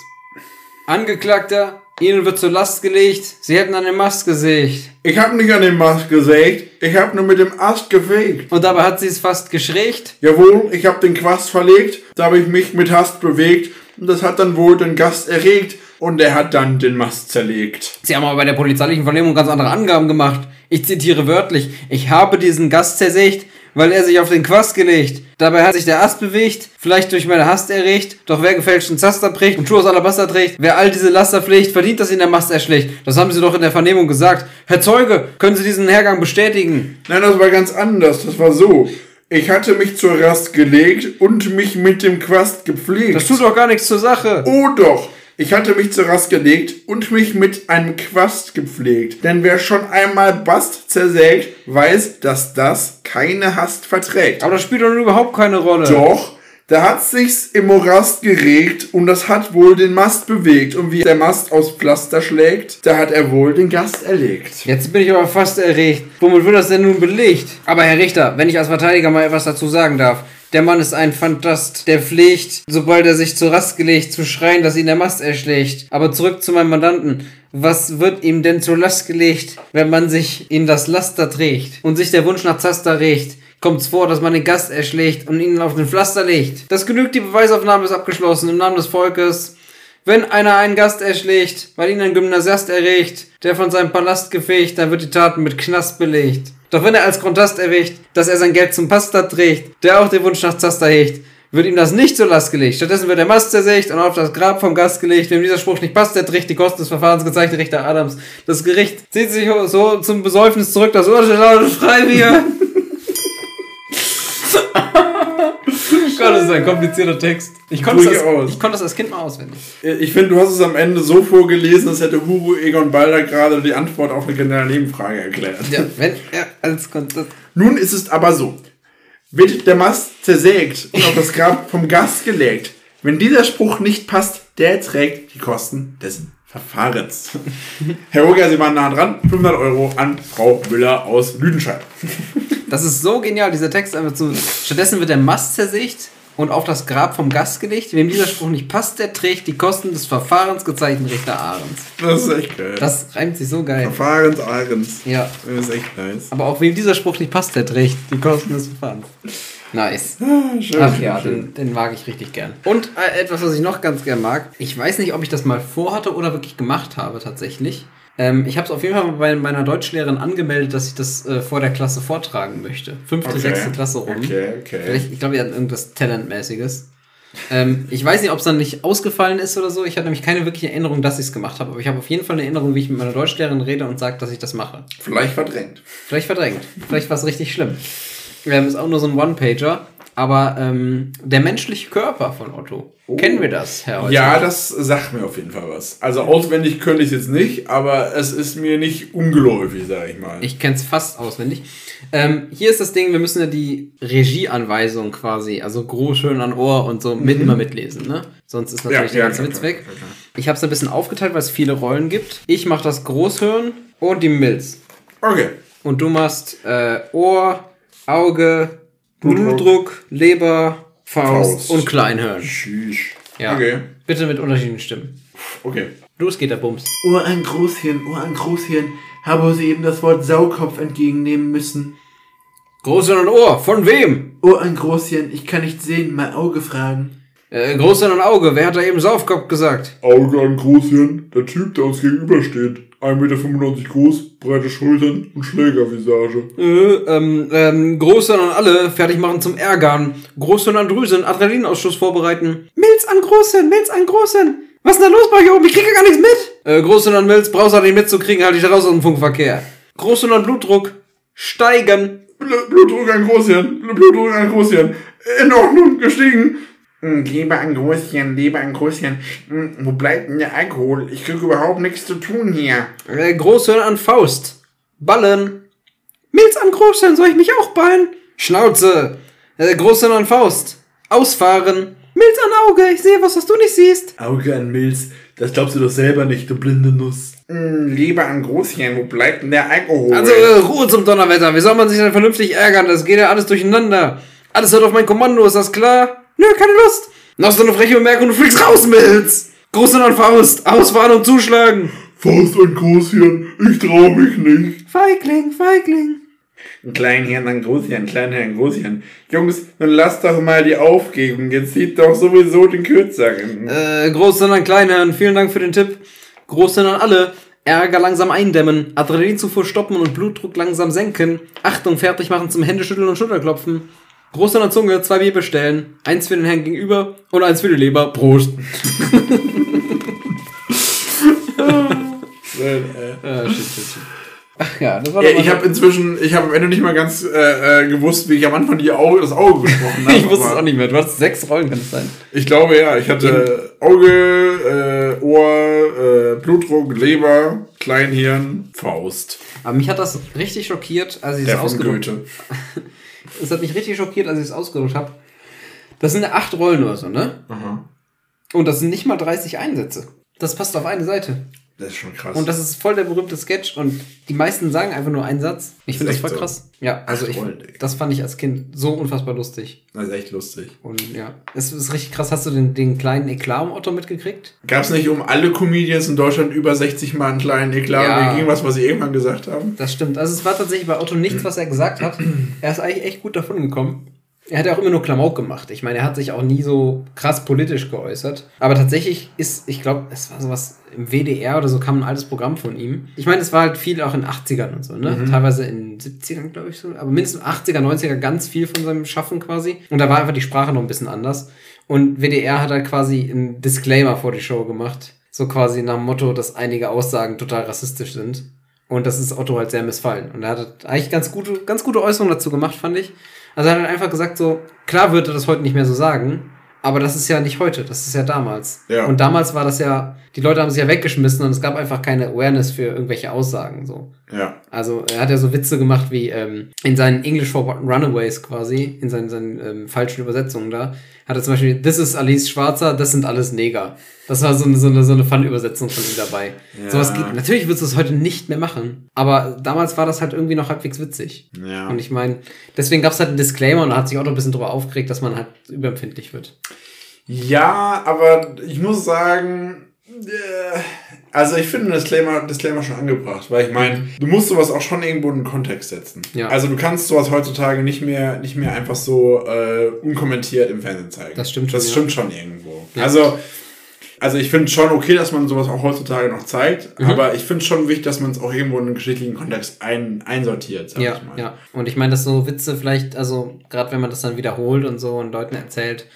Angeklagter, Ihnen wird zur Last gelegt, Sie hätten an den Mast gesägt. Ich habe nicht an den Mast gesägt, ich habe nur mit dem Ast gefegt. Und dabei hat sie es fast geschrägt. Jawohl, ich habe den Quast verlegt, da habe ich mich mit Hast bewegt und das hat dann wohl den Gast erregt und er hat dann den Mast zerlegt. Sie haben aber bei der polizeilichen Vernehmung ganz andere Angaben gemacht. Ich zitiere wörtlich. Ich habe diesen Gast zersägt, weil er sich auf den Quast gelegt. Dabei hat sich der Ast bewegt, vielleicht durch meine Hast erregt. Doch wer gefälschten Zaster bricht und Schuhe aus Alabaster trägt, wer all diese Laster pflegt, verdient, dass ihn der Mast erschlägt. Das haben Sie doch in der Vernehmung gesagt. Herr Zeuge, können Sie diesen Hergang bestätigen? Nein, das war ganz anders, das war so. Ich hatte mich zur Rast gelegt und mich mit dem Quast gepflegt. Das tut doch gar nichts zur Sache. Oh doch! Ich hatte mich zur Rast gelegt und mich mit einem Quast gepflegt. Denn wer schon einmal Bast zersägt, weiß, dass das keine Hast verträgt. Aber das spielt doch überhaupt keine Rolle. Doch, da hat sich's im Morast geregt und das hat wohl den Mast bewegt. Und wie der Mast aus Pflaster schlägt, da hat er wohl den Gast erlegt. Jetzt bin ich aber fast erregt. Womit wird das denn nun belegt? Aber Herr Richter, wenn ich als Verteidiger mal etwas dazu sagen darf. Der Mann ist ein Fantast, der pflegt, sobald er sich zur Rast gelegt, zu schreien, dass ihn der Mast erschlägt. Aber zurück zu meinem Mandanten. Was wird ihm denn zur Last gelegt, wenn man sich in das Laster trägt und sich der Wunsch nach Zaster regt? Kommt's vor, dass man den Gast erschlägt und ihn auf den Pflaster legt? Das genügt, die Beweisaufnahme ist abgeschlossen im Namen des Volkes. Wenn einer einen Gast erschlägt, weil ihn ein Gymnasiast erregt, der von seinem Palast gefegt, dann wird die Tat mit Knast belegt. Doch wenn er als Kontrast erwägt, dass er sein Geld zum Pasta trägt, der auch den Wunsch nach Zaster hegt, wird ihm das nicht zur Last gelegt. Stattdessen wird der Mast zersägt und auf das Grab vom Gast gelegt. Wem dieser Spruch nicht passt, der trägt die Kosten des Verfahrens, gezeichnet Richter Adams. Das Gericht zieht sich so zum Besäufnis zurück, das Urteil lautet [laughs] frei Gott, das ist ein komplizierter Text. Ich konnte, das als, ich konnte das als Kind mal auswendig. Ich finde, du hast es am Ende so vorgelesen, als hätte Hugo Egon Balder gerade die Antwort auf eine generelle Nebenfrage erklärt. Ja, wenn er als Kontrast. Nun ist es aber so. Wird der Mast zersägt und auf das Grab vom Gast gelegt, Wenn dieser Spruch nicht passt, der trägt die Kosten des Verfahrens. [laughs] Herr Roger, Sie waren nah dran. 500 Euro an Frau Müller aus Lüdenscheid. Das ist so genial, dieser Text einfach zu. Stattdessen wird der Mast zersägt und auf das Grab vom Gast gelegt. Wem dieser Spruch nicht passt, der trägt die Kosten des Verfahrens gezeichnet Richter Ahrens. Das ist echt geil. Das reimt sich so geil. Verfahrens Ahrens. Ja. Das ist echt nice. Aber auch wem dieser Spruch nicht passt, der trägt die Kosten des Verfahrens. Nice. Ah, schön, Ach schön, ja, schön. den, den mag ich richtig gern. Und äh, etwas, was ich noch ganz gern mag. Ich weiß nicht, ob ich das mal vorhatte oder wirklich gemacht habe tatsächlich. Ähm, ich habe es auf jeden Fall bei meiner Deutschlehrerin angemeldet, dass ich das äh, vor der Klasse vortragen möchte. Fünfte, Okay. sechste Klasse rum. Okay, okay. Vielleicht, ich glaube, wir hatten irgendwas Talentmäßiges. Ähm, ich weiß nicht, ob es dann nicht ausgefallen ist oder so. Ich hatte nämlich keine wirkliche Erinnerung, dass ich es gemacht habe. Aber ich habe auf jeden Fall eine Erinnerung, wie ich mit meiner Deutschlehrerin rede und sage, dass ich das mache. Vielleicht verdrängt. Vielleicht verdrängt. Vielleicht war es richtig schlimm. Ähm, ist auch nur so ein One-Pager. Aber ähm, der menschliche Körper von Otto. Kennen wir das, Herr Holzer? Ja, das sagt mir auf jeden Fall was. Also auswendig könnte ich es jetzt nicht, aber es ist mir nicht ungeläufig, sag ich mal. Ich kenne es fast auswendig. Ähm, hier ist das Ding, wir müssen ja die Regieanweisung quasi, also groß, schön an Ohr und so mit immer mitlesen, ne? Sonst ist natürlich der ganze klar, Witz weg. Ich habe es ein bisschen aufgeteilt, weil es viele Rollen gibt. Ich mache das Großhirn und die Milz. Okay. Und du machst äh, Ohr, Auge, Blutdruck. Blutdruck, Leber, Faust, Faust. und Kleinhirn. Tschüss. Ja. Okay. Bitte mit unterschiedlichen Stimmen. Okay. Los geht der Bums. Oh, ein Großhirn, oh, ein Großhirn. Habe soeben das Wort Saukopf entgegennehmen müssen. Großhirn und Ohr, von wem? Oh, ein Großhirn, ich kann nicht sehen, mein Auge fragen. Äh, Großhirn und Auge, wer hat da eben Saufkopf gesagt? Auge an Großhirn, der Typ, der uns gegenübersteht. 1,95 Meter groß, breite Schultern und Schlägervisage. Äh, ähm, ähm, Großhirn an alle, fertig machen zum Ärgern. Großhirn an Drüsen, Adrenalinausschuss vorbereiten. Milz an Großhirn, Milz an Großhirn. Was ist denn da los bei euch oben? Ich kriege gar nichts mit. Äh, Großhirn an Milz, brauchst du nicht mitzukriegen, halt dich da raus aus dem Funkverkehr. Großhirn an Blutdruck, steigen. Bl- Blutdruck an Großhirn, Bl- Blutdruck an Großhirn. In Ordnung, gestiegen. Leber an Großhirn, Leber an Großhirn. Hm, Wo bleibt denn der Alkohol? Ich krieg überhaupt nichts zu tun hier. Äh, Großhirn an Faust, ballen. Milz an Großhirn, soll ich mich auch ballen? Schnauze. Äh, Großhirn an Faust, ausfahren. Milz an Auge, ich sehe was, was du nicht siehst. Auge an Milz, das glaubst du doch selber nicht, du blinde Nuss. Hm, Leber an Großhirn, wo bleibt denn der Alkohol? Also äh, Ruhe zum Donnerwetter. Wie soll man sich denn vernünftig ärgern? Das geht ja alles durcheinander. Alles hört auf mein Kommando, ist das klar? Nö, keine Lust. Noch so eine freche Bemerkung, du fliegst raus, Milz. Groß an Faust, ausfahren und zuschlagen. Faust an Großhirn, ich trau mich nicht. Feigling, Feigling. Ein Kleinhirn an Großhirn, Kleinhirn an Großhirn. Jungs, nun lasst doch mal die Aufgebung. Jetzt zieht doch sowieso den Kürzeren. Äh, Großhirn an Kleinhirn, vielen Dank für den Tipp. Großhirn an alle. Ärger langsam eindämmen, Adrenalinzufuhr stoppen und Blutdruck langsam senken. Achtung, fertig machen zum Händeschütteln und Schulterklopfen. Großhirn an Zunge, zwei Bier bestellen. Eins für den Herrn gegenüber und eins für die Leber. Prost. [laughs] Ah, shit, shit, shit. Ach ja, das war Ja, ich habe inzwischen, ich habe am Ende nicht mal ganz äh, äh, gewusst, wie ich am Anfang die Auge, das Auge gesprochen [laughs] habe. Ich wusste es auch nicht mehr. Du hast sechs Rollen, kann es sein? Ich glaube ja, ich hatte Auge, äh, Ohr, äh, Blutdruck, Leber, Kleinhirn, Faust. Aber mich hat das richtig schockiert, als ich es Der ausgedruckt Goethe. [laughs] Es hat mich richtig schockiert, als ich es ausgedruckt habe. Das sind ja acht Rollen oder so, ne? Aha. Und das sind nicht mal 30 Einsätze. Das passt auf eine Seite. Das ist schon krass. Und das ist voll der berühmte Sketch und die meisten sagen einfach nur einen Satz. Ich finde das voll so? krass. Ja, also ich, das fand ich als Kind so unfassbar lustig. das ist echt lustig. Und ja, es ist richtig krass. Hast du den, den kleinen Eklat um Otto mitgekriegt? Gab es nicht um alle Comedians in Deutschland über 60 Mal einen kleinen Eklat Ja. wegen irgendwas, was sie irgendwann gesagt haben? Das stimmt. Also es war tatsächlich bei Otto nichts, [clears throat] was er gesagt hat. Er ist eigentlich echt gut davon gekommen. Er hat ja auch immer nur Klamauk gemacht. Ich meine, er hat sich auch nie so krass politisch geäußert. Aber tatsächlich ist, ich glaube, es war sowas im WDR oder so kam ein altes Programm von ihm. Ich meine, es war halt viel auch in 80ern und so, ne? Teilweise in 70ern, glaube ich so. Aber mindestens 80er, 90er ganz viel von seinem Schaffen quasi. Und da war einfach die Sprache noch ein bisschen anders. Und WDR hat halt quasi einen Disclaimer vor die Show gemacht. So quasi nach dem Motto, dass einige Aussagen total rassistisch sind. Und das ist Otto halt sehr missfallen. Und er hat eigentlich ganz gute, ganz gute Äußerungen dazu gemacht, fand ich. Also er hat halt einfach gesagt so, klar wird er das heute nicht mehr so sagen, aber das ist ja nicht heute, das ist ja damals. Ja. Und damals war das ja, die Leute haben sich ja weggeschmissen und es gab einfach keine Awareness für irgendwelche Aussagen so. Ja. Also er hat ja so Witze gemacht wie ähm, in seinen English for Runaways quasi, in seinen, seinen ähm, falschen Übersetzungen da, hat er zum Beispiel, this is Alice Schwarzer, das sind alles Neger. Das war so eine, so eine, so eine Fun-Übersetzung von ihm dabei. Ja. Sowas geht, natürlich würdest du es heute nicht mehr machen, aber damals war das halt irgendwie noch halbwegs witzig. Ja. Und ich meine, deswegen gab es halt einen Disclaimer und da hat sich auch noch ein bisschen drüber aufgeregt, dass man halt überempfindlich wird. Ja, aber ich muss sagen, äh, also ich finde Disclaimer, Disclaimer schon angebracht, weil ich meine, du musst sowas auch schon irgendwo in den Kontext setzen. Ja. Also du kannst sowas heutzutage nicht mehr, nicht mehr einfach so äh, unkommentiert im Fernsehen zeigen. Das stimmt Das schon, stimmt schon irgendwo. Ja. Also also ich finde schon okay, dass man sowas auch heutzutage noch zeigt, Mhm. aber ich finde schon wichtig, dass man es auch irgendwo in einen geschichtlichen Kontext ein, einsortiert, sag Ja, ich mal. ja. Und ich meine, dass so Witze vielleicht, also gerade wenn man das dann wiederholt und so und Leuten erzählt,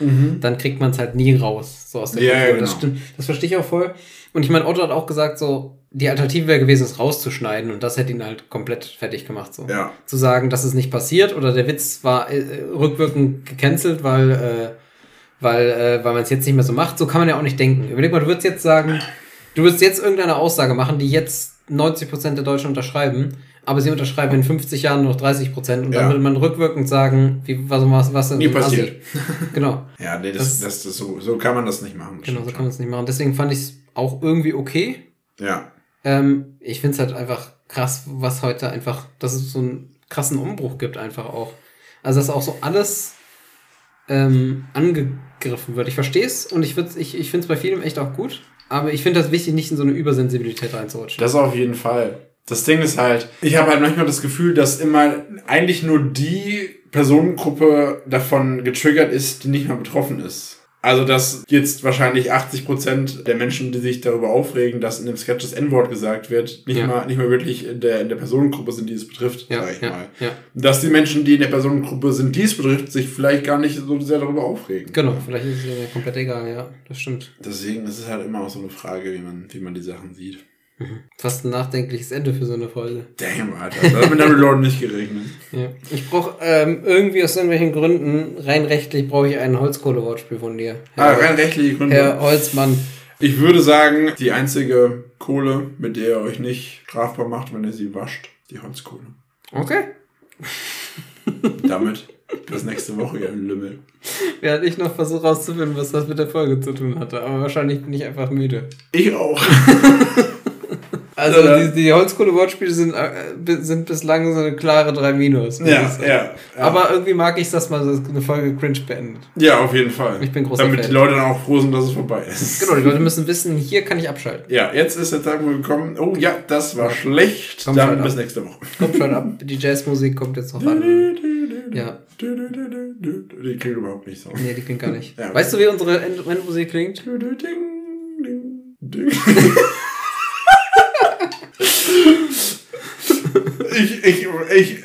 dann kriegt man es halt nie raus, so aus der Mhm. Ja, Kultur. ja, Das genau. stimmt, das verstehe ich auch voll. Und ich meine, Otto hat auch gesagt, so, die Alternative wäre gewesen, es rauszuschneiden und das hätte ihn halt komplett fertig gemacht, so. Ja. Zu sagen, dass es nicht passiert oder der Witz war äh, rückwirkend gecancelt, weil, äh, weil, äh, weil man es jetzt nicht mehr so macht. So kann man ja auch nicht denken. Überleg mal, du würdest jetzt sagen, du würdest jetzt irgendeine Aussage machen, die jetzt 90% der Deutschen unterschreiben, aber sie unterschreiben in 50 Jahren nur noch 30% und dann Ja. würde man rückwirkend sagen, wie, was, was, was denn Nie passiert. Genau, [laughs] Ja, nee, das, Das- das, so, so kann man das nicht machen. genau, so kann man es nicht machen. Deswegen fand ich es auch irgendwie okay. Ja. Ähm, ich finde es halt einfach krass, was heute einfach, dass es so einen krassen Umbruch gibt, einfach auch. Also, dass auch so alles ähm, angegriffen wird. Ich verstehe es und ich, ich, ich finde es bei vielen echt auch gut, aber ich finde das wichtig, nicht in so eine Übersensibilität reinzurutschen. Das auf jeden Fall. Das Ding ist halt, ich habe halt manchmal das Gefühl, dass immer eigentlich nur die Personengruppe davon getriggert ist, die nicht mal betroffen ist. Also, dass jetzt wahrscheinlich 80% der Menschen, die sich darüber aufregen, dass in dem Sketch das N-Wort gesagt wird, nicht, Ja. mal, nicht mal wirklich in der, in der Personengruppe sind, die es betrifft, ja, sag ich ja, mal. ja. Dass die Menschen, die in der Personengruppe sind, die es betrifft, sich vielleicht gar nicht so sehr darüber aufregen. Genau, vielleicht ist es mir komplett egal, ja, das stimmt. Deswegen ist es halt immer auch so eine Frage, wie man, wie man die Sachen sieht. Fast ein nachdenkliches Ende für so eine Folge. Damn, Alter. Damit haben die Leute nicht gerechnet. Ja. Ich brauche ähm, irgendwie aus irgendwelchen Gründen, rein rechtlich, brauche ich ein Holzkohle-Wortspiel von dir. Ah, Herr, rein rechtliche Gründe. Herr Holzmann. Ich würde sagen, die einzige Kohle, mit der ihr euch nicht strafbar macht, wenn ihr sie wascht, die Holzkohle. Okay. [laughs] Damit bis nächste Woche, ihr Lümmel. Während ich noch versuche rauszufinden, was das mit der Folge zu tun hatte. Aber wahrscheinlich bin ich einfach müde. Ich auch. [laughs] Also Ja. die, die Holzkohle-Wortspiele sind, äh, sind bislang so eine klare 3 Minus. Ja, sagen. ja, ja. Aber irgendwie mag ich es, dass man so eine Folge cringe beendet. Ja, auf jeden Fall. Ich bin großer Damit Fan. die Leute dann auch froh sind, dass es vorbei ist. Genau, die Leute müssen wissen, hier kann ich abschalten. Ja, jetzt ist der Zeitpunkt gekommen. Oh ja, das war schlecht. Komm, Dann bis ab. nächste Woche. Kommt schon ab. Die Jazzmusik kommt jetzt noch an. Ja. Die klingt überhaupt nicht so. Nee, die klingt gar nicht. Ja. Weißt du, wie unsere End- Endmusik klingt? ich, [laughs] ich, ich,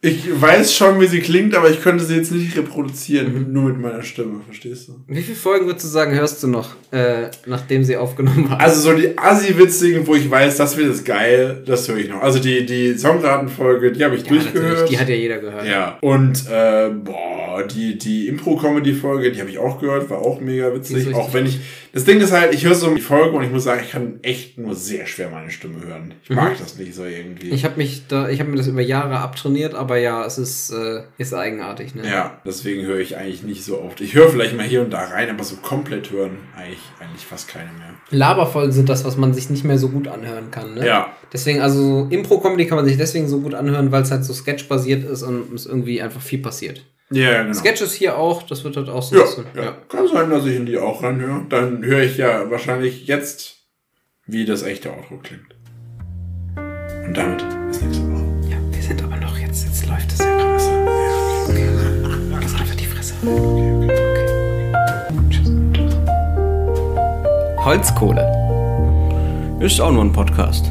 ich weiß schon, wie sie klingt, aber ich könnte sie jetzt nicht reproduzieren, nur mit meiner Stimme, verstehst du? Wie viele Folgen würdest du sagen, hörst du noch, äh, nachdem sie aufgenommen haben? Also so die Assi-Witzigen, wo ich weiß, das wird jetzt geil, das höre ich noch. Also die, die Songkartenfolge, die habe ich ja, natürlich, durchgehört. die hat ja jeder gehört. Ja. Und äh, boah, die, die Impro-Comedy-Folge, die habe ich auch gehört, war auch mega witzig. Auch wenn ich. Das Ding ist halt, ich höre so die Folge und ich muss sagen, ich kann echt nur sehr schwer meine Stimme hören. Ich mag das nicht so irgendwie. Mhm. Ich habe mich da, ich habe mir das über Jahre abtrainiert, aber ja, es ist, äh, ist eigenartig, ne? ja, deswegen höre ich eigentlich nicht so oft. Ich höre vielleicht mal hier und da rein, aber so komplett hören eigentlich, eigentlich fast keine mehr. Laberfolgen sind das, was man sich nicht mehr so gut anhören kann, ne? Ja. Deswegen, also Impro-Comedy kann man sich deswegen so gut anhören, weil es halt so sketchbasiert ist und es irgendwie einfach viel passiert. Ja, genau. Sketches hier auch, das wird halt auch so Ja, bisschen. ja. Kann sein, dass ich in die auch reinhöre. Dann höre ich ja wahrscheinlich jetzt, wie das echte Outro klingt. Und damit bis nächste Woche. Ja, wir sind aber noch jetzt, jetzt läuft es ja gerade. Lass einfach die Fresse. Tschüss. Holzkohle. Ist auch nur ein Podcast.